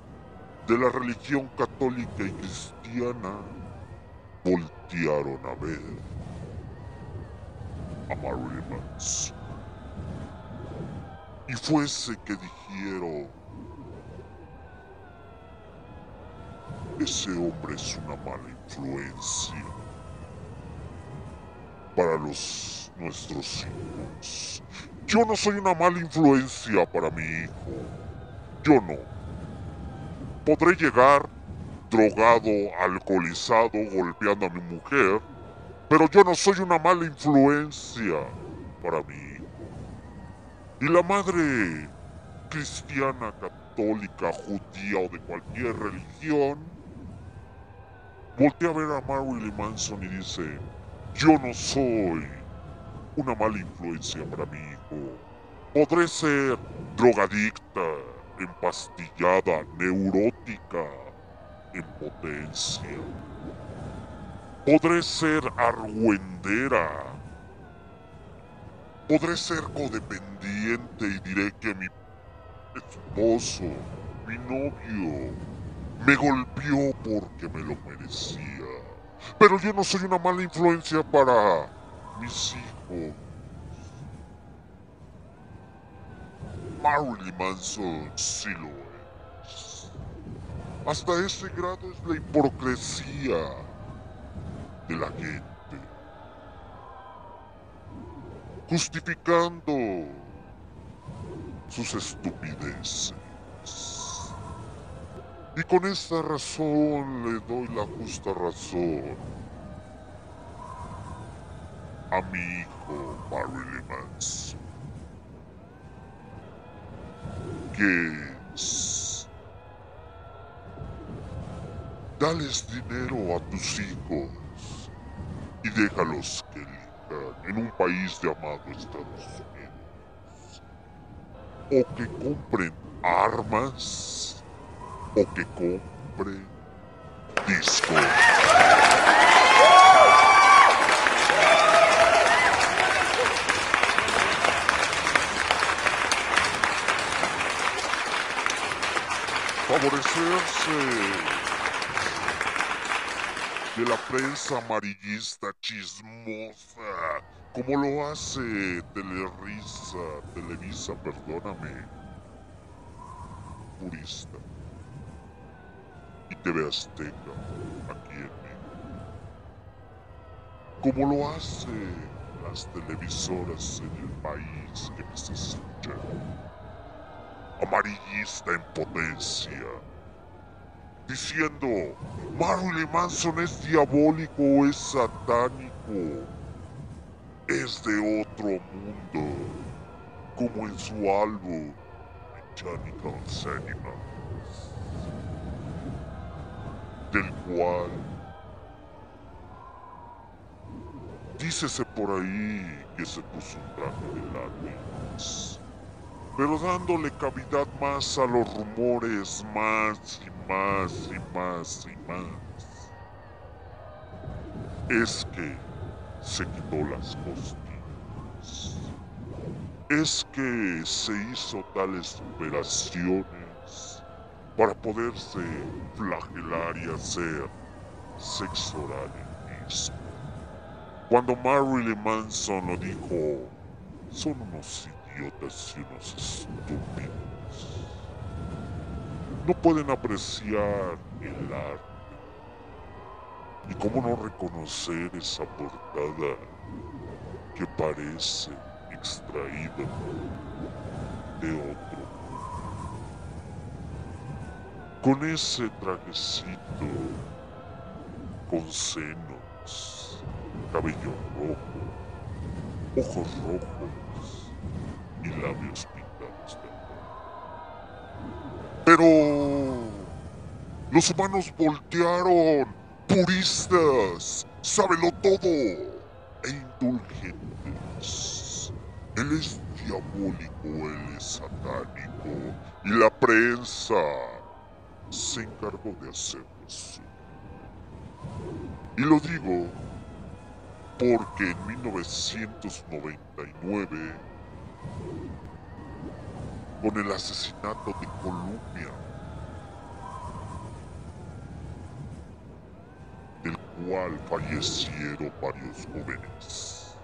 de la religión católica y cristiana voltearon a ver a Marilyn Manson. Y fuese que dijeron, ese hombre es una mala influencia para los nuestros hijos. Yo no soy una mala influencia para mi hijo. Yo no. Podré llegar drogado, alcoholizado, golpeando a mi mujer, pero yo no soy una mala influencia para mi hijo. Y la madre cristiana, católica, judía o de cualquier religión, voltea a ver a Marilyn Manson y dice, yo no soy una mala influencia para mi hijo. Podré ser drogadicta, empastillada, neurótica, en potencia. Podré ser argüendera. Podré ser codependiente y diré que mi esposo, mi novio, me golpeó porque me lo merecía. Pero yo no soy una mala influencia para mis hijos. Marilyn Manson sí lo es. Hasta ese grado es la hipocresía de la gente. Justificando sus estupideces. Y con esta razón le doy la justa razón a mi hijo Marilyn Manson. Dales dinero a tus hijos y déjalos que elijan en un país llamado Estados Unidos. O que compren armas o que compren discos. Favorecerse de la prensa amarillista chismosa, como lo hace Telerisa, Televisa, perdóname, purista, y TV Azteca, aquí en México, como lo hace las televisoras en el país que me está escuchando, amarillista en potencia, diciendo, Marilyn Manson es diabólico, es satánico, es de otro mundo, como en su álbum Mechanical Animals, del cual dícese por ahí que se puso un traje de látex pero dándole cavidad más a los rumores, más y más y más y más. Es que se quitó las costillas. Es que se hizo tales operaciones para poderse flagelar y hacer sexo oral en. Cuando Marilyn Manson lo dijo, son unos y unos estúpidos. No pueden apreciar el arte. Y cómo no reconocer esa portada que parece extraída de otro. Con ese trajecito, con senos, cabello rojo, ojos rojos y labios pintados de amor. Pero los humanos voltearon, puristas, sábelo todo e indulgentes. Él es diabólico, él es satánico y la prensa se encargó de hacerlo así. Y lo digo porque en 1999, con el asesinato de Columbia, del cual fallecieron varios jóvenes,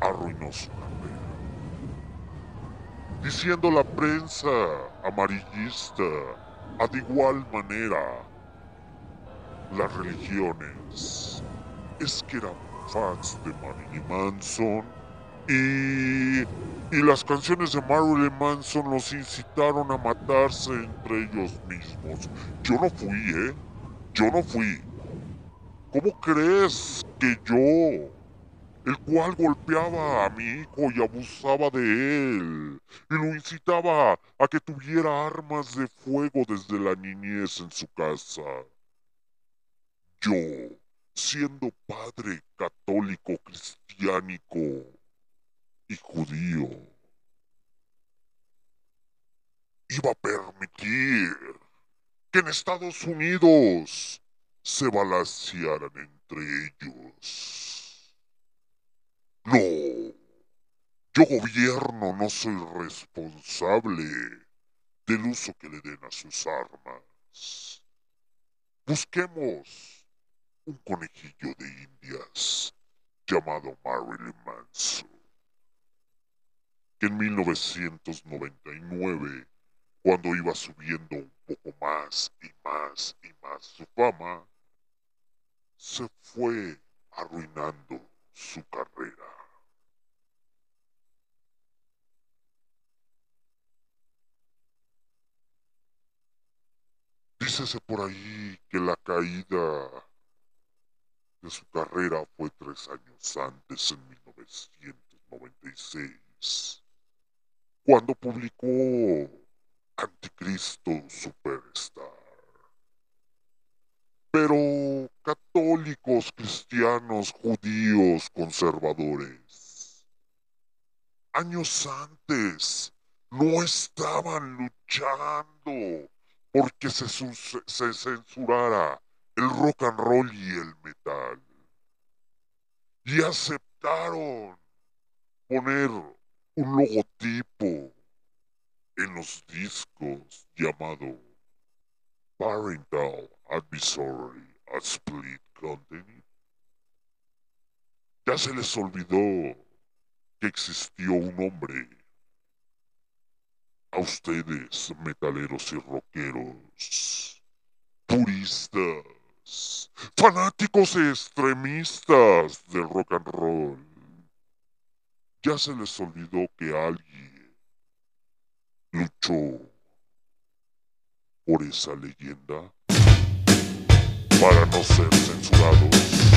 arruinó su carrera. Diciendo la prensa amarillista, a de igual manera, las religiones es que eran fans de Marilyn Manson y, y las canciones de Marilyn Manson los incitaron a matarse entre ellos mismos. Yo no fui, ¿eh? Yo no fui. ¿Cómo crees que yo, el cual golpeaba a mi hijo y abusaba de él, y lo incitaba a que tuviera armas de fuego desde la niñez en su casa? Yo, siendo padre católico, cristiánico y judío, iba a permitir que en Estados Unidos se balancearan entre ellos. No, yo gobierno no soy responsable del uso que le den a sus armas. Busquemos un conejillo de indias llamado Marilyn Manson, que en 1999, cuando iba subiendo un poco más y más y más su fama, se fue arruinando su carrera. Dícese por ahí que la caída de su carrera fue tres años antes, en 1996, cuando publicó Anticristo Superstar. Pero católicos, cristianos, judíos, conservadores, años antes no estaban luchando porque se, su- se censurara el rock and roll y el metal. Y aceptaron poner un logotipo en los discos llamado Parental Advisory a Split Content. Ya se les olvidó que existió un hombre. A ustedes, metaleros y rockeros, puristas, fanáticos extremistas del rock and roll. Ya se les olvidó que alguien luchó por esa leyenda para no ser censurados.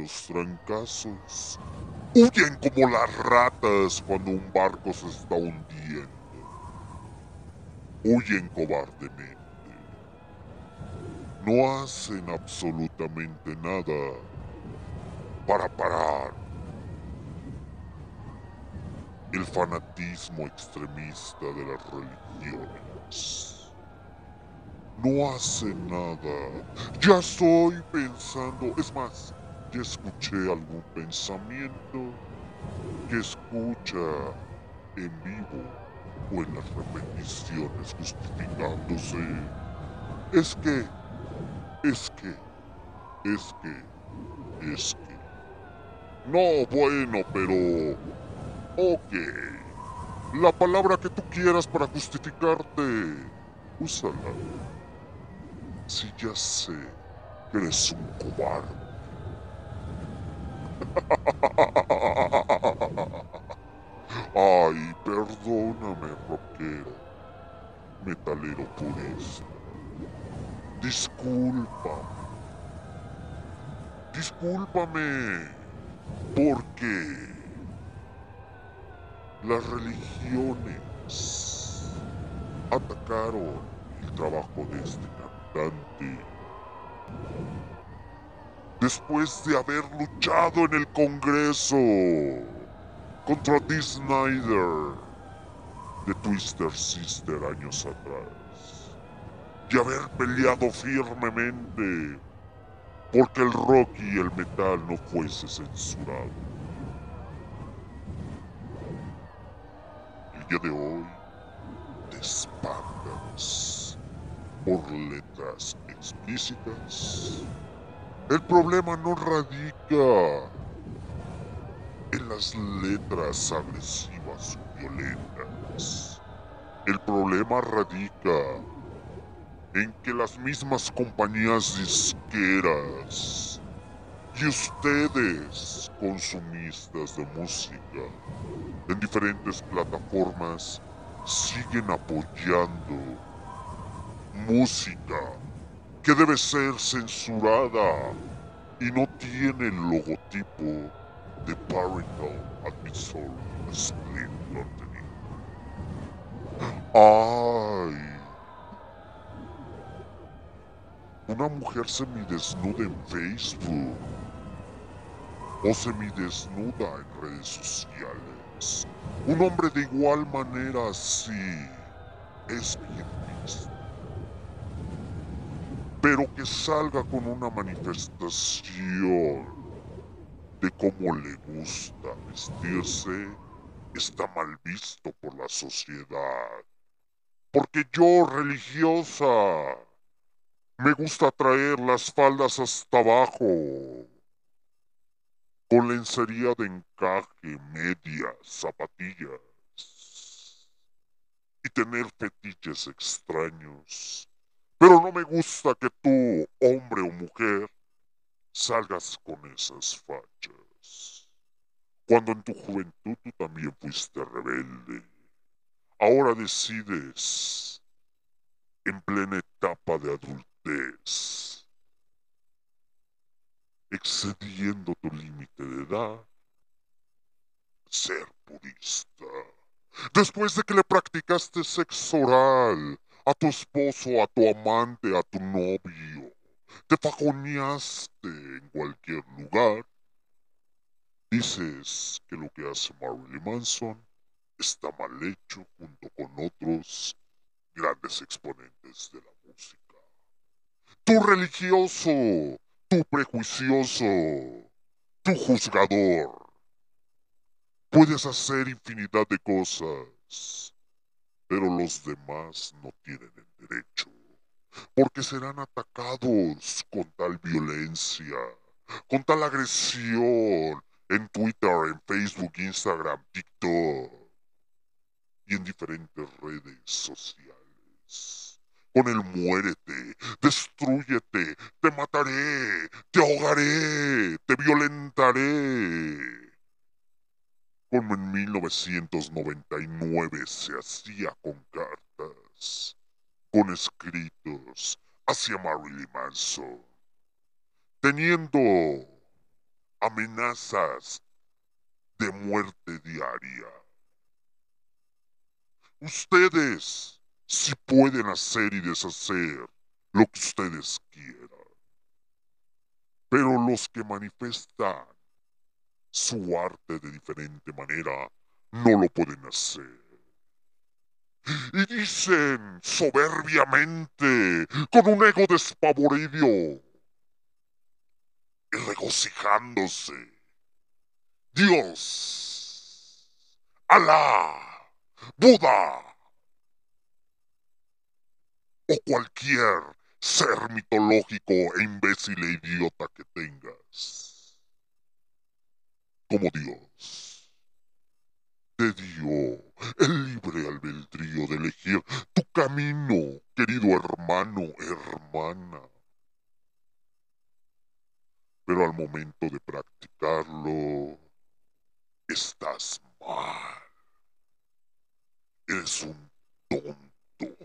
Los trancazos, huyen como las ratas cuando un barco se está hundiendo. Huyen cobardemente. No hacen absolutamente nada para parar el fanatismo extremista de las religiones. No hace nada. Ya estoy pensando, es más, ya escuché algún pensamiento que escucha en vivo o en las repeticiones justificándose. Es que, es que, es que, es que. No, bueno, pero... Ok. La palabra que tú quieras para justificarte, úsala. Si ya sé que eres un cobarde. Ay, perdóname, rockero, metalero purista. Disculpa. Discúlpame. Porque las religiones atacaron el trabajo de este cantante. Después de haber luchado en el Congreso contra Dee Snyder de Twister Sister años atrás. Y haber peleado firmemente porque el rock y el metal no fuese censurado. El día de hoy te espantas por letras explícitas. El problema no radica en las letras agresivas o violentas. El problema radica en que las mismas compañías disqueras y ustedes, consumistas de música, en diferentes plataformas, siguen apoyando música que debe ser censurada y no tiene el logotipo de Parental Advisor Split Company. ¡Ay! Una mujer semidesnuda en Facebook o semidesnuda en redes sociales. Un hombre de igual manera sí es bien. Pero que salga con una manifestación de cómo le gusta vestirse está mal visto por la sociedad. Porque yo, religiosa, me gusta traer las faldas hasta abajo. Con lencería de encaje, medias, zapatillas. Y tener fetiches extraños. Pero no me gusta que tú, hombre o mujer, salgas con esas fachas. Cuando en tu juventud tú también fuiste rebelde. Ahora decides, en plena etapa de adultez, excediendo tu límite de edad, ser purista. Después de que le practicaste sexo oral a tu esposo, a tu amante, a tu novio, te fajoneaste en cualquier lugar, dices que lo que hace Marilyn Manson está mal hecho junto con otros grandes exponentes de la música. Tú religioso, tú prejuicioso, tú juzgador. Puedes hacer infinidad de cosas, pero los demás no tienen el derecho, porque serán atacados con tal violencia, con tal agresión en Twitter, en Facebook, Instagram, TikTok y en diferentes redes sociales. Con el muérete, destruyete, te mataré, te ahogaré, te violentaré. Como en 1999 se hacía con cartas, con escritos hacia Marilyn Manson, teniendo amenazas de muerte diaria. Ustedes sí pueden hacer y deshacer lo que ustedes quieran. Pero los que manifestan su arte de diferente manera no lo pueden hacer. Y dicen soberbiamente, con un ego despavorido y regocijándose, Dios, Alá, Buda o cualquier ser mitológico e imbécil e idiota que tengas. Como Dios te dio el libre albedrío de elegir tu camino, querido hermano, hermana. Pero al momento de practicarlo, estás mal. Eres un tonto.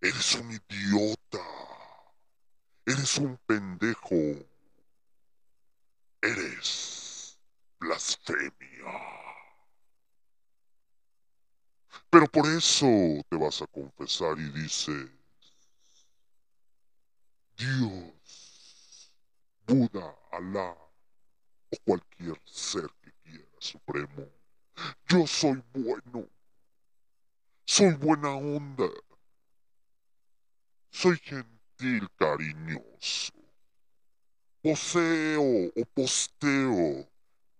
Eres un idiota. Eres un pendejo. Eres blasfemia. Pero por eso te vas a confesar y dices, Dios, Buda, Alá o cualquier ser que quiera supremo, yo soy bueno, soy buena onda, soy gentil, cariñoso, poseo o posteo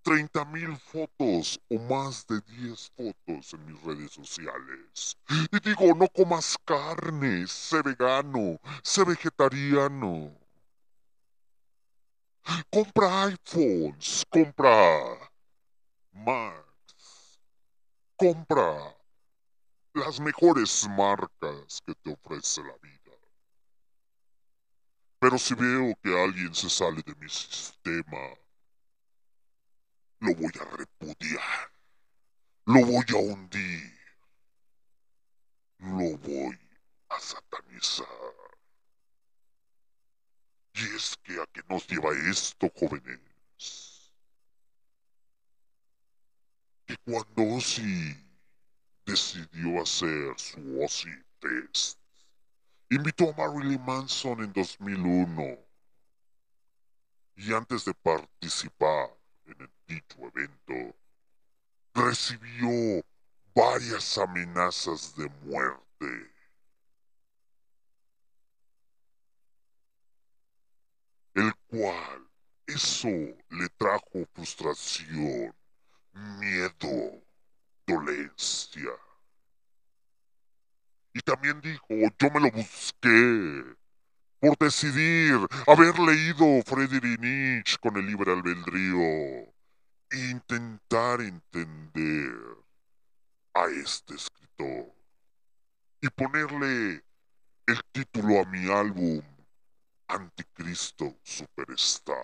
30 mil fotos o más de 10 fotos en mis redes sociales. Y digo, no comas carne, sé vegano, sé vegetariano. Compra iPhones, compra Macs, compra las mejores marcas que te ofrece la vida. Pero si veo que alguien se sale de mi sistema, lo voy a repudiar, lo voy a hundir, lo voy a satanizar. Y es que a qué nos lleva esto, jóvenes. Que cuando Ozzy decidió hacer su Ozzy Fest, invitó a Marilyn Manson en 2001 y antes de participar en dicho evento, recibió varias amenazas de muerte. El cual eso le trajo frustración, miedo, dolencia. Y también dijo, yo me lo busqué por decidir haber leído Friedrich Nietzsche con el libre albedrío e intentar entender a este escritor y ponerle el título a mi álbum Anticristo Superstar.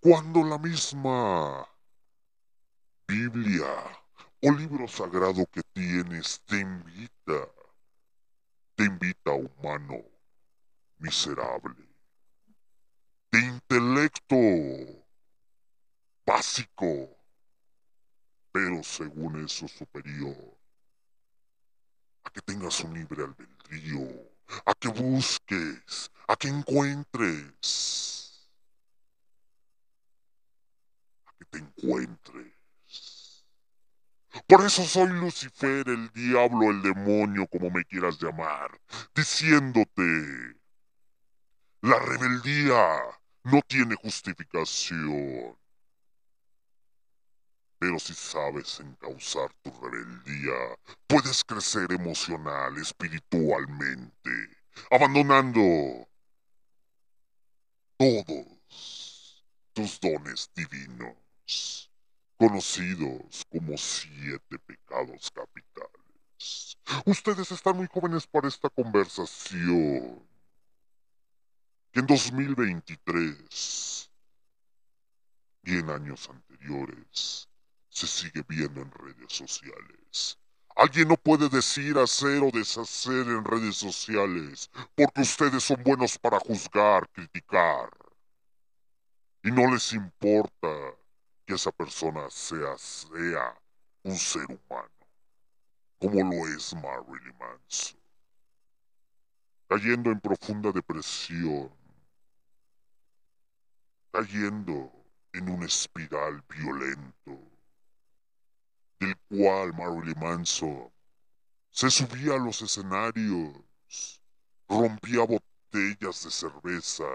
Cuando la misma Biblia o libro sagrado que tienes te invita te invita, humano miserable, de intelecto básico, pero según eso superior, a que tengas un libre albedrío, a que busques, a que encuentres, a que te encuentres. Por eso soy Lucifer, el diablo, el demonio, como me quieras llamar, diciéndote, la rebeldía no tiene justificación. Pero si sabes encauzar tu rebeldía, puedes crecer emocional, espiritualmente, abandonando todos tus dones divinos conocidos como siete pecados capitales. Ustedes están muy jóvenes para esta conversación. Que en 2023 100 años anteriores se sigue viendo en redes sociales. Alguien no puede decir, hacer o deshacer en redes sociales porque ustedes son buenos para juzgar, criticar. Y no les importa que esa persona sea, sea un ser humano, como lo es Marilyn Manson. Cayendo en profunda depresión, cayendo en un espiral violento, del cual Marilyn Manson se subía a los escenarios, rompía botellas de cerveza,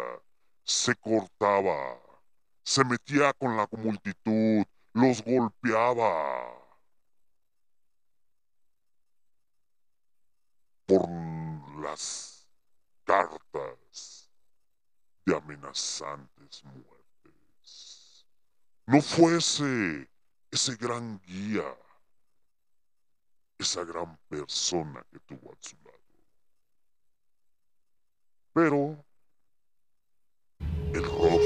se cortaba, se metía con la multitud, los golpeaba. Por las cartas de amenazantes muertes. No fuese ese gran guía, esa gran persona que tuvo a su lado. Pero el rock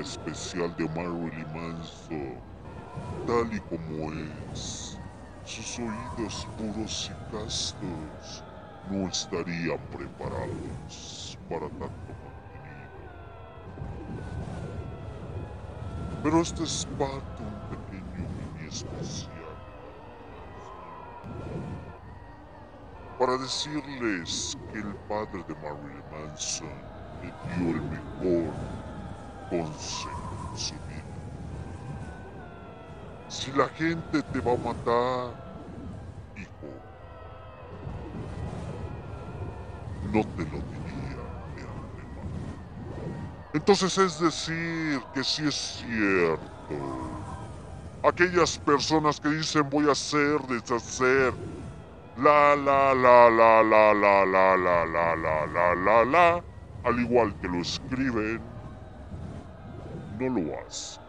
especial de Marilyn Manson, tal y como es, sus oídos puros y castos no estarían preparados para tanto contenido. Pero este es parte un pequeño mini especial para decirles que el padre de Marilyn Manson le dio el mejor vida. Si la gente te va a matar, hijo, no te lo diría de antemano. Entonces es decir que sí es cierto. Aquellas personas que dicen voy a hacer, deshacer, la la la la la la la la la la la la la, al igual que lo escriben, no lo hacen.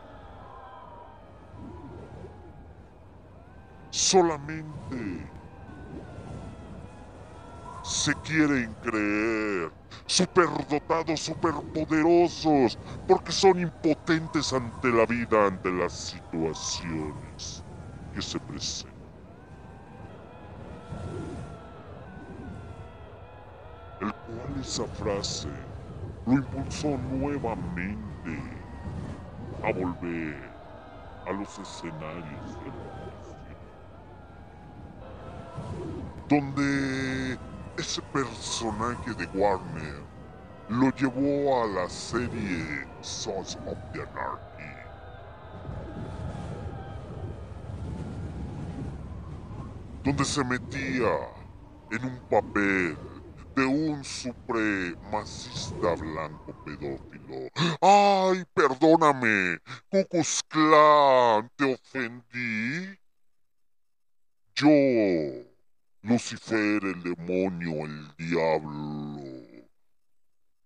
Solamente se quieren creer superdotados, superpoderosos, porque son impotentes ante la vida, ante las situaciones que se presentan. El cual esa frase lo impulsó nuevamente a volver a los escenarios de la. Donde ese personaje de Warner lo llevó a la serie Sons of the Anarchy. Donde se metía en un papel de un supremacista blanco pedófilo. ¡Ay, perdóname! Cucus Clan, ¿te ofendí? Yo, Lucifer, el demonio, el diablo,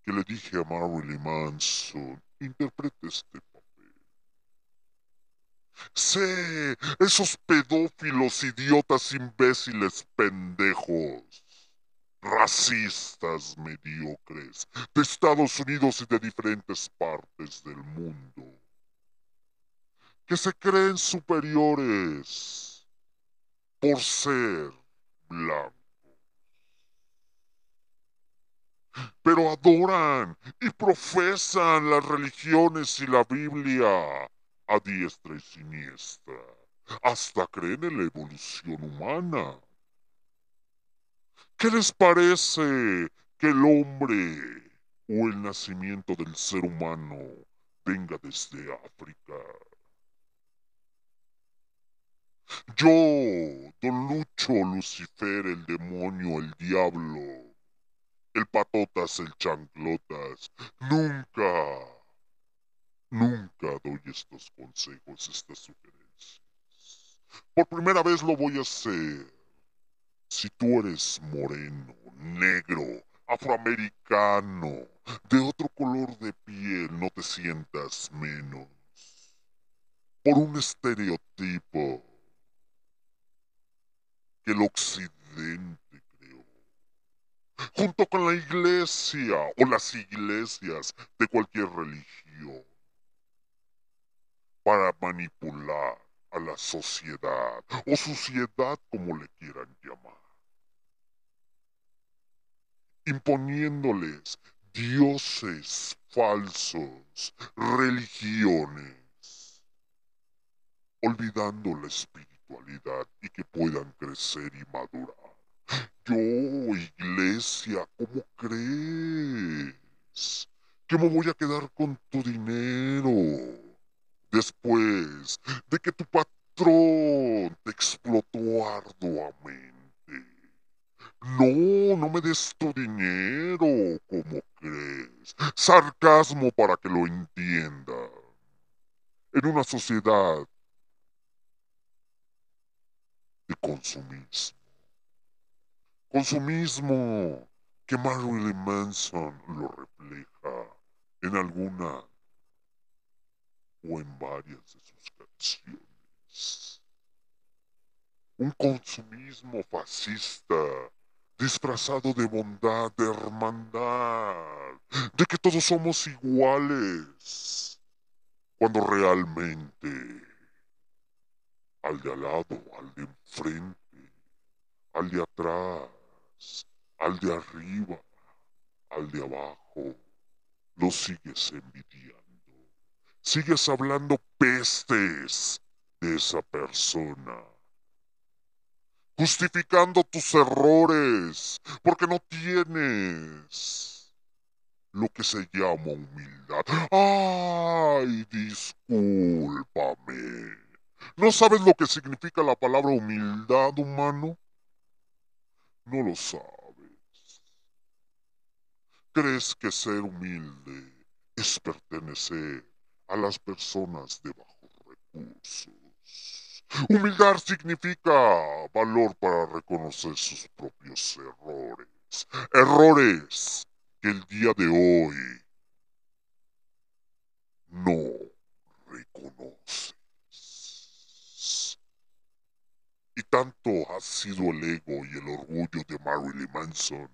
que le dije a Marilyn Manson, interprete este papel. Sé, esos pedófilos, idiotas, imbéciles, pendejos racistas mediocres de Estados Unidos y de diferentes partes del mundo, que se creen superiores por ser blancos, pero adoran y profesan las religiones y la Biblia a diestra y siniestra, hasta creen en la evolución humana. ¿Qué les parece que el hombre o el nacimiento del ser humano venga desde África? Yo, Don Lucho, Lucifer, el demonio, el diablo, el patotas, el chanclotas, nunca, nunca doy estos consejos, estas sugerencias. Por primera vez lo voy a hacer. Si tú eres moreno, negro, afroamericano, de otro color de piel, no te sientas menos. Por un estereotipo que el occidente creó. Junto con la iglesia o las iglesias de cualquier religión. Para manipular a la sociedad o sociedad como le quieran llamar imponiéndoles dioses falsos, religiones, olvidando la espiritualidad y que puedan crecer y madurar. Yo, iglesia, ¿cómo crees? ¿Que me voy a quedar con tu dinero? Después de que tu patrón te explotó arduamente. No, no me des tu dinero, como crees. Sarcasmo para que lo entienda. En una sociedad de consumismo. Consumismo que Marilyn Manson lo refleja en alguna o en varias de sus canciones. Un consumismo fascista disfrazado de bondad, de hermandad, de que todos somos iguales, cuando realmente al de al lado, al de enfrente, al de atrás, al de arriba, al de abajo, lo sigues envidiando. Sigues hablando pestes de esa persona. Justificando tus errores, porque no tienes lo que se llama humildad. ¡Ay, discúlpame! ¿No sabes lo que significa la palabra humildad, humano? No lo sabes. ¿Crees que ser humilde es pertenecer a las personas de bajos recursos? Humildad significa valor para reconocer sus propios errores. Errores que el día de hoy no reconoces. Y tanto ha sido el ego y el orgullo de Marilyn Manson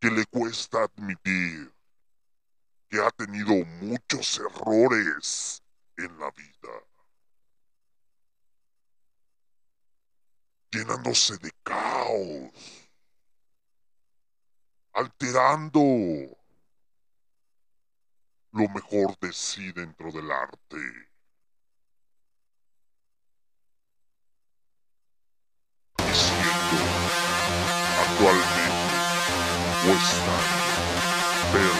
que le cuesta admitir que ha tenido muchos errores en la vida. Llenándose de caos. Alterando lo mejor de sí dentro del arte. Y siendo actualmente o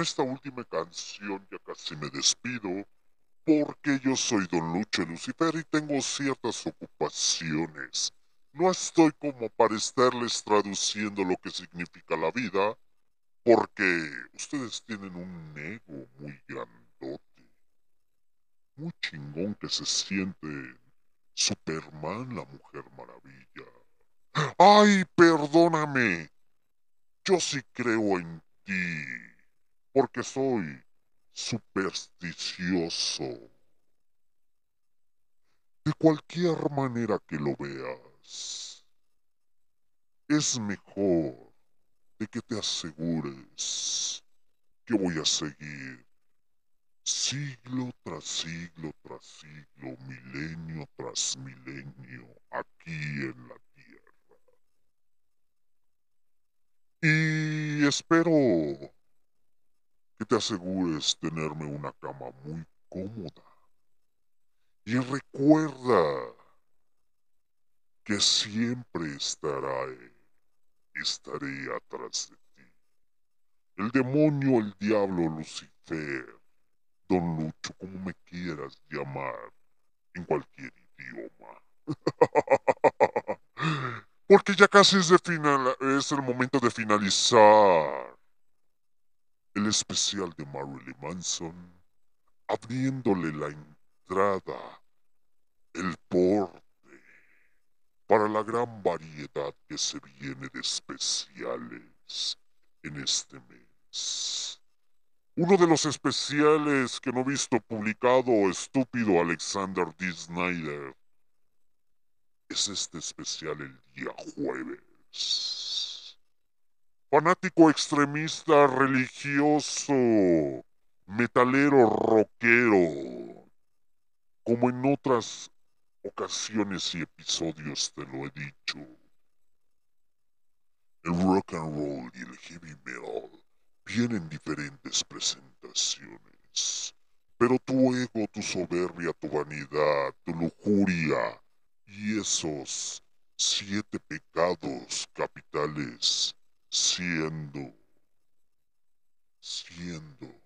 esta última canción ya casi me despido porque yo soy Don Lucho Lucifer y tengo ciertas ocupaciones. No estoy como para estarles traduciendo lo que significa la vida, porque ustedes tienen un ego muy grandote, muy chingón que se siente Superman, la Mujer Maravilla. ¡Ay, perdóname! Yo sí creo en ti, porque soy supersticioso. De cualquier manera que lo veas, es mejor de que te asegures que voy a seguir siglo tras siglo tras siglo, milenio tras milenio, aquí en la tierra. Y espero que te asegures tenerme una cama muy cómoda. Y recuerda que siempre estaré, estaré atrás de ti. El demonio, el diablo, Lucifer, Don Lucho, como me quieras llamar, en cualquier idioma. Porque ya casi es, de final, es el momento de finalizar especial de Marilyn Manson, abriéndole la entrada, el porte, para la gran variedad que se viene de especiales en este mes. Uno de los especiales que no he visto publicado, estúpido Alexander D. Snyder, es este especial el día jueves. Fanático extremista religioso, metalero rockero, como en otras ocasiones y episodios te lo he dicho. El rock and roll y el heavy metal vienen diferentes presentaciones. Pero tu ego, tu soberbia, tu vanidad, tu lujuria y esos siete pecados capitales siendo, siendo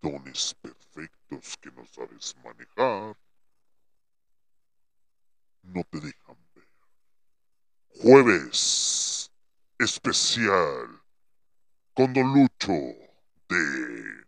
dones perfectos que no sabes manejar, no te dejan ver. Jueves especial con Don Lucho de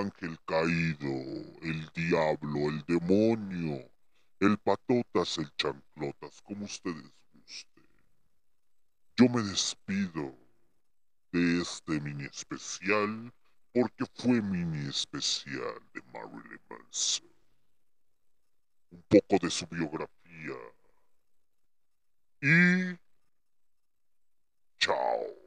ángel caído, el diablo, el demonio, el patotas, el chanclotas, como ustedes gusten. Yo me despido de este mini especial porque fue mini especial de Marilyn Manson. Un poco de su biografía. Y... Chao.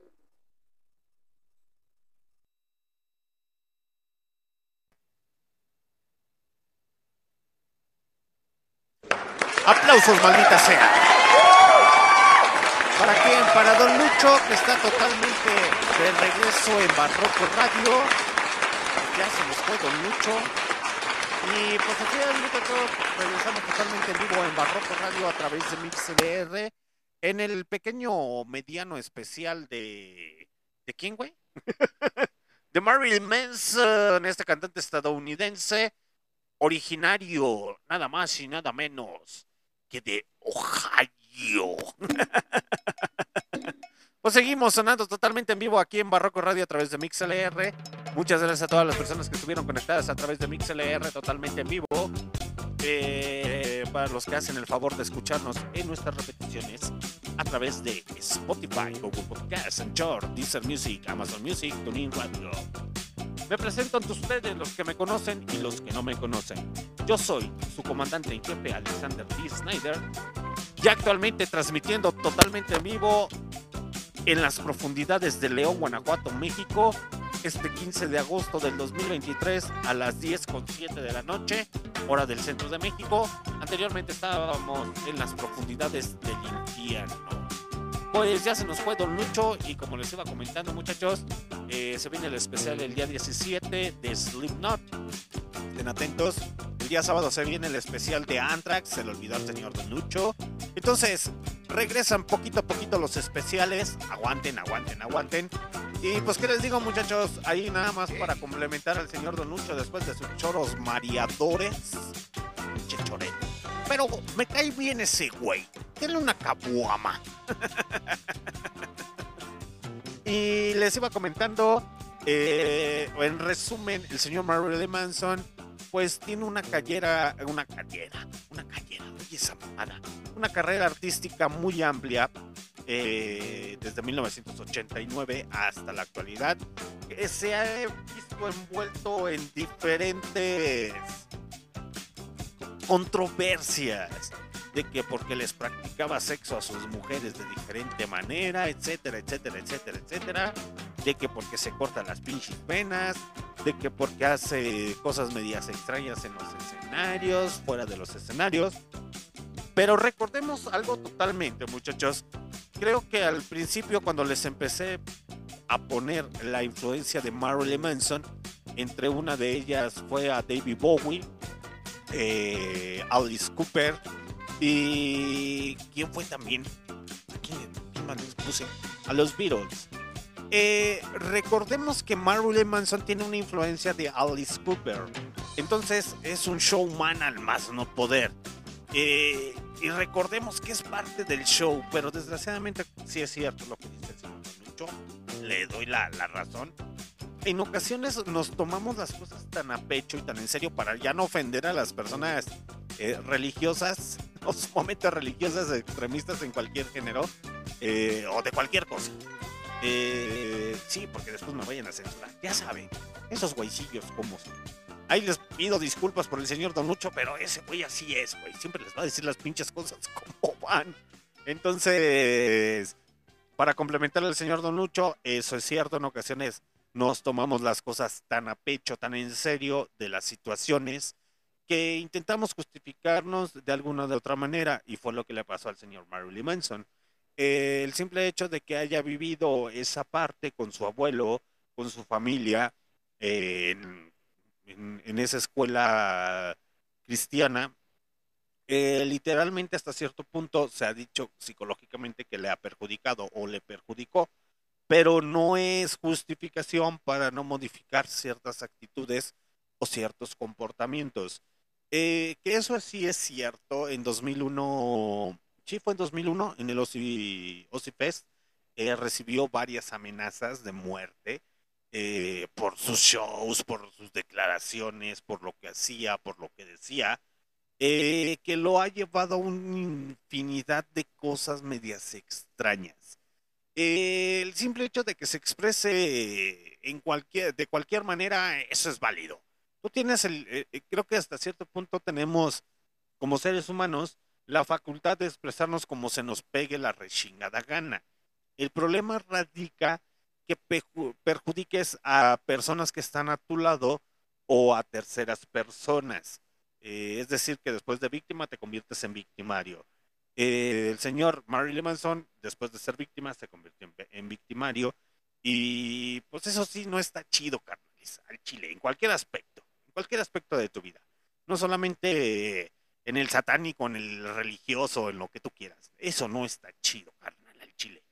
Aplausos, maldita sea. ¿Para quién? Para Don Lucho, que está totalmente de regreso en Barroco Radio. Ya se nos fue Don Lucho. Y pues aquí muchachos, regresamos totalmente en vivo en Barroco Radio a través de MixLR. En el pequeño mediano especial de. ¿De quién, güey? de Marilyn Manson, este cantante estadounidense, originario, nada más y nada menos de Ohio. Pues seguimos sonando totalmente en vivo aquí en Barroco Radio a través de MixLR. Muchas gracias a todas las personas que estuvieron conectadas a través de MixLR totalmente en vivo. Eh, para los que hacen el favor de escucharnos en nuestras repeticiones a través de Spotify, Google Podcasts, Anchor, Deezer Music, Amazon Music, TuneIn Radio. Me presento ante ustedes los que me conocen y los que no me conocen. Yo soy su comandante en jefe Alexander D. Snyder y actualmente transmitiendo totalmente en vivo en las profundidades de León, Guanajuato, México, este 15 de agosto del 2023 a las 10.7 de la noche, hora del centro de México. Anteriormente estábamos en las profundidades del infierno. Pues ya se nos fue Don Lucho y como les iba comentando muchachos, eh, se viene el especial el día 17 de Slipknot. Estén atentos. El día sábado se viene el especial de Anthrax, se le olvidó al señor Don Lucho. Entonces, regresan poquito a poquito los especiales. Aguanten, aguanten, aguanten. Y pues, ¿qué les digo, muchachos? Ahí nada más para complementar al señor Don Lucho después de sus choros mareadores. Pinche chorete. Pero me cae bien ese güey. Tiene una cabuama. y les iba comentando, eh, en resumen, el señor Marilyn Manson, pues tiene una callera, una callera, una callera, oye esa mamada, una carrera artística muy amplia, eh, desde 1989 hasta la actualidad, que se ha visto envuelto en diferentes controversias de que porque les practicaba sexo a sus mujeres de diferente manera, etcétera, etcétera, etcétera, etcétera, de que porque se cortan las pinches venas, de que porque hace cosas medias extrañas en los escenarios, fuera de los escenarios. Pero recordemos algo totalmente, muchachos. Creo que al principio cuando les empecé a poner la influencia de Marilyn Manson, entre una de ellas fue a David Bowie, eh, Alice Cooper y quién fue también ¿A quién, quién más les puse a los Beatles. Eh, recordemos que Marilyn Manson tiene una influencia de Alice Cooper. Entonces es un showman al más no poder. Eh, y recordemos que es parte del show pero desgraciadamente sí es cierto lo que dice Le doy la, la razón en ocasiones nos tomamos las cosas tan a pecho y tan en serio para ya no ofender a las personas eh, religiosas o sumamente religiosas extremistas en cualquier género eh, o de cualquier cosa. Eh, sí, porque después me vayan a censurar. Ya saben, esos güeycillos como son. Ahí les pido disculpas por el señor Don Lucho, pero ese güey así es, güey. Siempre les va a decir las pinches cosas como van. Entonces, para complementar al señor Don Lucho, eso es cierto, en ocasiones nos tomamos las cosas tan a pecho, tan en serio de las situaciones que intentamos justificarnos de alguna de otra manera y fue lo que le pasó al señor Marilyn Manson. Eh, el simple hecho de que haya vivido esa parte con su abuelo, con su familia, eh, en, esa escuela cristiana, eh, literalmente hasta cierto punto se ha dicho psicológicamente que le ha perjudicado o le perjudicó, pero no es justificación para no modificar ciertas actitudes o ciertos comportamientos. Eh, que eso sí es cierto, en 2001, sí fue en 2001, en el Fest, eh, recibió varias amenazas de muerte eh, por sus shows, por sus declaraciones, por lo que hacía, por lo que decía, eh, que lo ha llevado a una infinidad de cosas medias extrañas. Eh, el simple hecho de que se exprese en cualquier, de cualquier manera, eso es válido. Tú tienes el, eh, creo que hasta cierto punto tenemos, como seres humanos, la facultad de expresarnos como se nos pegue la rechingada gana. El problema radica que perjudiques a personas que están a tu lado o a terceras personas. Eh, es decir, que después de víctima te conviertes en victimario. Eh, el señor Marilyn Manson, después de ser víctima, se convirtió en, victimario. Y pues eso sí, no está chido, carnales, al chile, en cualquier aspecto, en cualquier aspecto de tu vida. No solamente eh, en el satánico, en el religioso, en lo que tú quieras. Eso no está chido, carnal, al chile.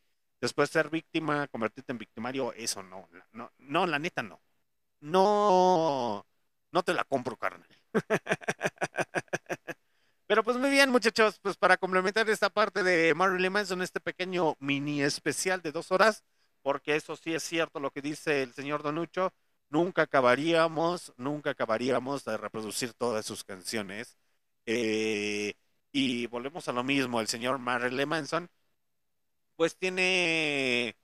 Después de ser víctima, convertirte en victimario, eso no, no, no, la neta no. No, no te la compro, carnal. Pero pues muy bien, muchachos, pues para complementar esta parte de Marilyn Manson, este pequeño mini especial de dos horas, porque eso sí es cierto lo que dice el señor Donucho, nunca acabaríamos, nunca acabaríamos de reproducir todas sus canciones. Eh, y volvemos a lo mismo, el señor Marilyn Manson, pues tiene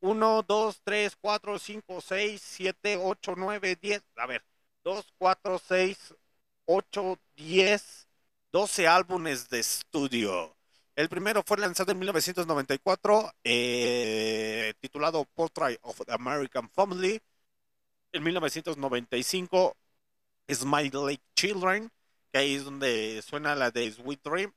1, 2, 3, 4, 5, 6, 7, 8, 9, 10, a ver, 2, 4, 6, 8, 10, 12 álbumes de estudio. El primero fue lanzado en 1994, eh, titulado Portrait of the American Family. En 1995, Smile Lake Children, que ahí es donde suena la de Sweet Dream.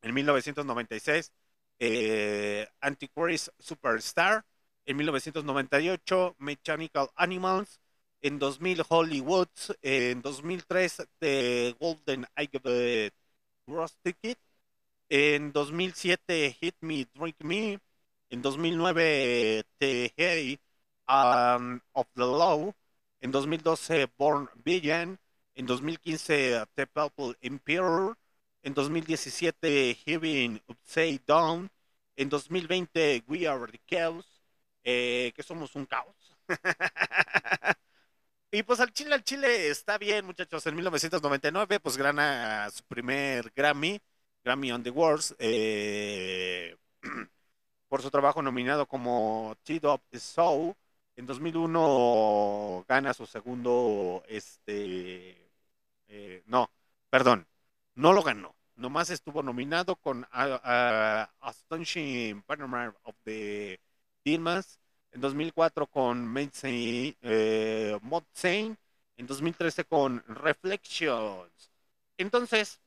En 1996, eh, Antiquaries Superstar. En 1998, Mechanical Animals. En 2000, Hollywoods. En 2003, The Golden Age Cross Ticket. En 2007, Hit Me, Drink Me. En 2009, The Hey um, of the Law. En 2012, Born Villain. En 2015, The Purple Emperor. En 2017, Heaven Upside Down. En 2020, We Are the Chaos. Eh, que somos un caos. y pues al Chile, al Chile está bien, muchachos. En 1999, pues gana su primer Grammy, Grammy on the Words, eh, por su trabajo nominado como Teed Up the Soul. En 2001 gana su segundo, este, eh, no, perdón, no lo ganó. Nomás estuvo nominado con uh, uh, Astonishing Panorama of the Dilmas. En 2004 con Madsey, eh, Mod. En 2013 con Reflections. Entonces,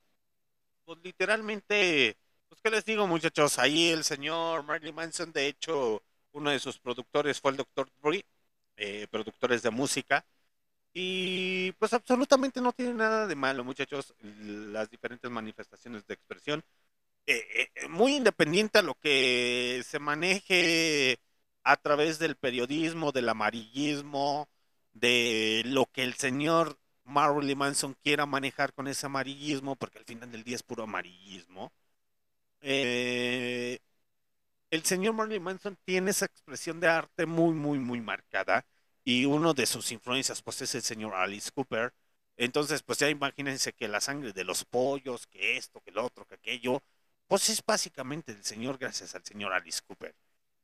pues literalmente, pues qué les digo muchachos, ahí el señor Marilyn Manson, de hecho, uno de sus productores fue el Dr. Dre, eh, productores de música. Y pues absolutamente no tiene nada de malo, muchachos, las diferentes manifestaciones de expresión. Eh, eh, muy independiente a lo que se maneje a través del periodismo, del amarillismo, de lo que el señor Marilyn Manson quiera manejar con ese amarillismo, porque al final del día es puro amarillismo. Eh, el señor Marilyn Manson tiene esa expresión de arte muy, muy, muy marcada y uno de sus influencias pues es el señor Alice Cooper. Entonces pues ya imagínense que la sangre de los pollos, que esto, que lo otro, que aquello, pues es básicamente el señor gracias al señor Alice Cooper.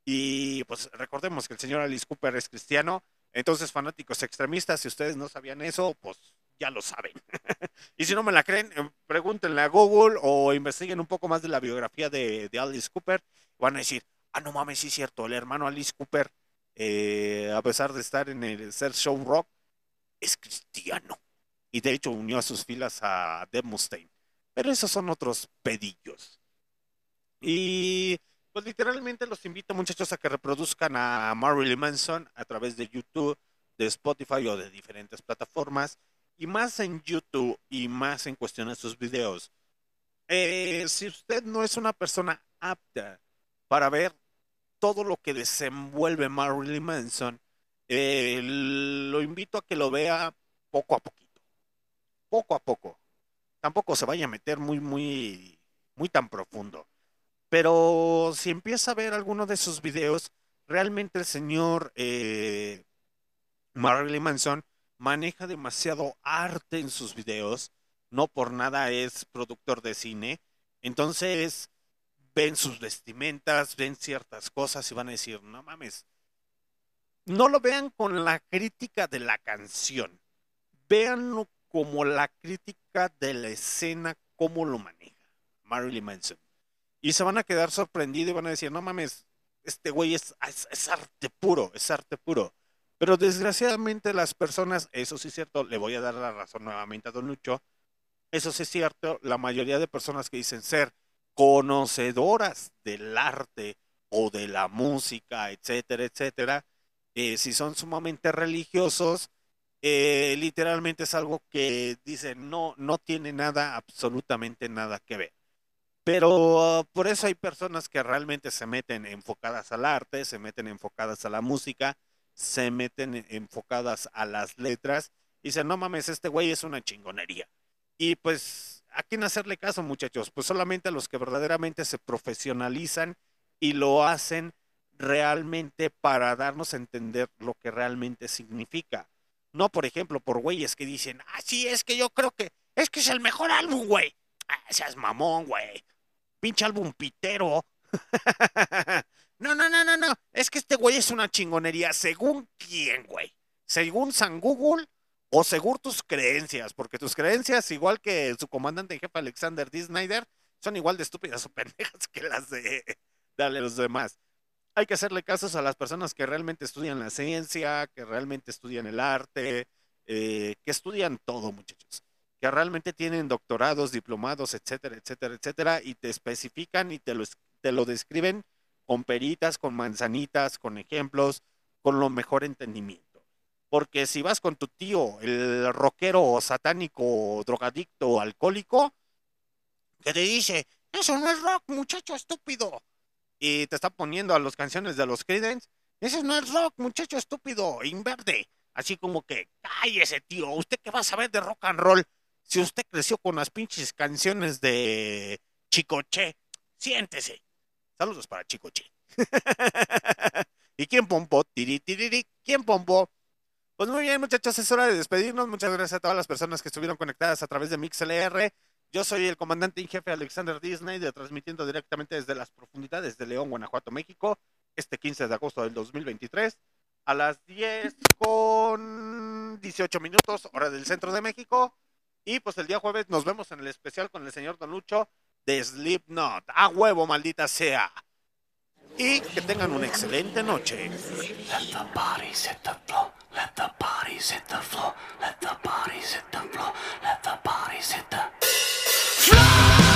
Y pues recordemos que el señor Alice Cooper es cristiano, entonces fanáticos extremistas, si ustedes no sabían eso, pues ya lo saben. y si no me la creen, eh, pregúntenle a Google o investiguen un poco más de la biografía de, de Alice Cooper. Van a decir, ah, no mames, sí es cierto, el hermano Alice Cooper, eh, a pesar de estar en el ser show rock, es cristiano. Y de hecho unió a sus filas a Dave Mustaine. Pero esos son otros pedillos. Y pues literalmente los invito muchachos a que reproduzcan a Marilyn Manson a través de YouTube, de Spotify o de diferentes plataformas. Y más en YouTube y más en cuestión de sus videos. eh, si usted no es una persona apta para ver todo lo que desenvuelve Marilyn Manson, eh, lo invito a que lo vea poco a poquito. Poco a poco. Tampoco se vaya a meter muy, muy, muy tan profundo. Pero si empieza a ver alguno de sus videos, realmente el señor eh, Marilyn Manson maneja demasiado arte en sus videos. No por nada es productor de cine. Entonces ven sus vestimentas, ven ciertas cosas y van a decir, no mames. No lo vean con la crítica de la canción. Véanlo como la crítica de la escena, cómo lo maneja Marilyn Manson. Y se van a quedar sorprendidos y van a decir, no mames, este güey es, es, arte puro, es arte puro. Pero desgraciadamente las personas, eso sí es cierto, le voy a dar la razón nuevamente a Don Lucho, eso sí es cierto, la mayoría de personas que dicen ser conocedoras del arte o de la música, etcétera, etcétera, eh, si son sumamente religiosos, eh, literalmente es algo que dicen no, no tiene nada, absolutamente nada que ver. Pero por eso hay personas que realmente se meten enfocadas al arte, se meten enfocadas a la música, se meten enfocadas a las letras y dicen, no mames, este güey es una chingonería. Y pues, ¿a quién hacerle caso, muchachos? Pues solamente a los que verdaderamente se profesionalizan y lo hacen realmente para darnos a entender lo que realmente significa. No, por ejemplo, por güeyes que dicen, ah, sí, es que yo creo que es que es el mejor álbum, güey. Ah, seas mamón, güey. Pinche álbum pitero. no, no, no, no, no. Es que este güey es una chingonería. ¿Según quién, güey? ¿Según San Google o según tus creencias? Porque tus creencias, igual que su comandante en jefe Alexander D. Snyder, son igual de estúpidas o pendejas que las de, los demás. Hay que hacerle casos a las personas que realmente estudian la ciencia, que realmente estudian el arte, eh, que estudian todo, muchachos que realmente tienen doctorados, diplomados, etcétera, etcétera, etcétera, y te especifican y te lo, te lo describen con peritas, con manzanitas, con ejemplos, con lo mejor entendimiento. Porque si vas con tu tío, el rockero satánico, drogadicto, alcohólico, que te dice, eso no es rock, muchacho estúpido, y te está poniendo a las canciones de los Creedence, eso no es rock, muchacho estúpido, inverde. Así como que, cállese, tío, ¿usted qué va a saber de rock and roll? Si usted creció con las pinches canciones de Chicoche, siéntese. Saludos para Chicoche. ¿Y quién pompó? ¿Quién pompó? Pues muy bien, muchachos, es hora de despedirnos. Muchas gracias a todas las personas que estuvieron conectadas a través de MixLR. Yo soy el comandante en jefe Alexander Disney, de, transmitiendo directamente desde las profundidades de León, Guanajuato, México, este 15 de agosto del 2023, a las 10 con 18 minutos, hora del centro de México. Y pues el día jueves nos vemos en el especial con el señor Don Lucho de Slipknot. A huevo, maldita sea. Y que tengan una excelente noche. Let the bodies hit the floor. Let the bodies hit the floor. Let the bodies hit the floor. Let the bodies hit the Beaten,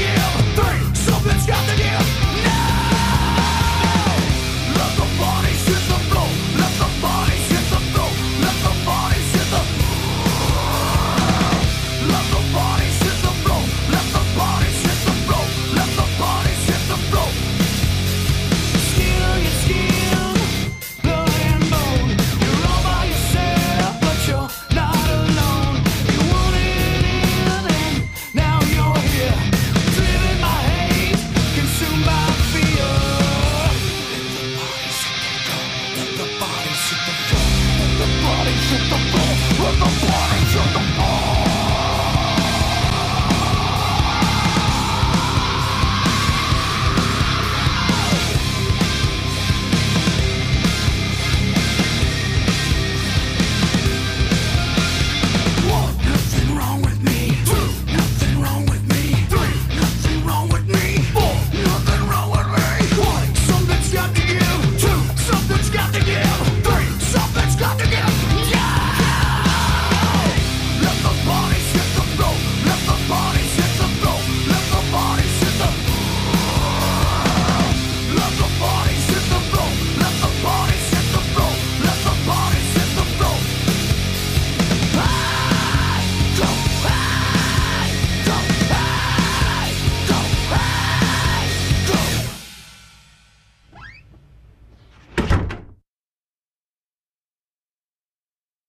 give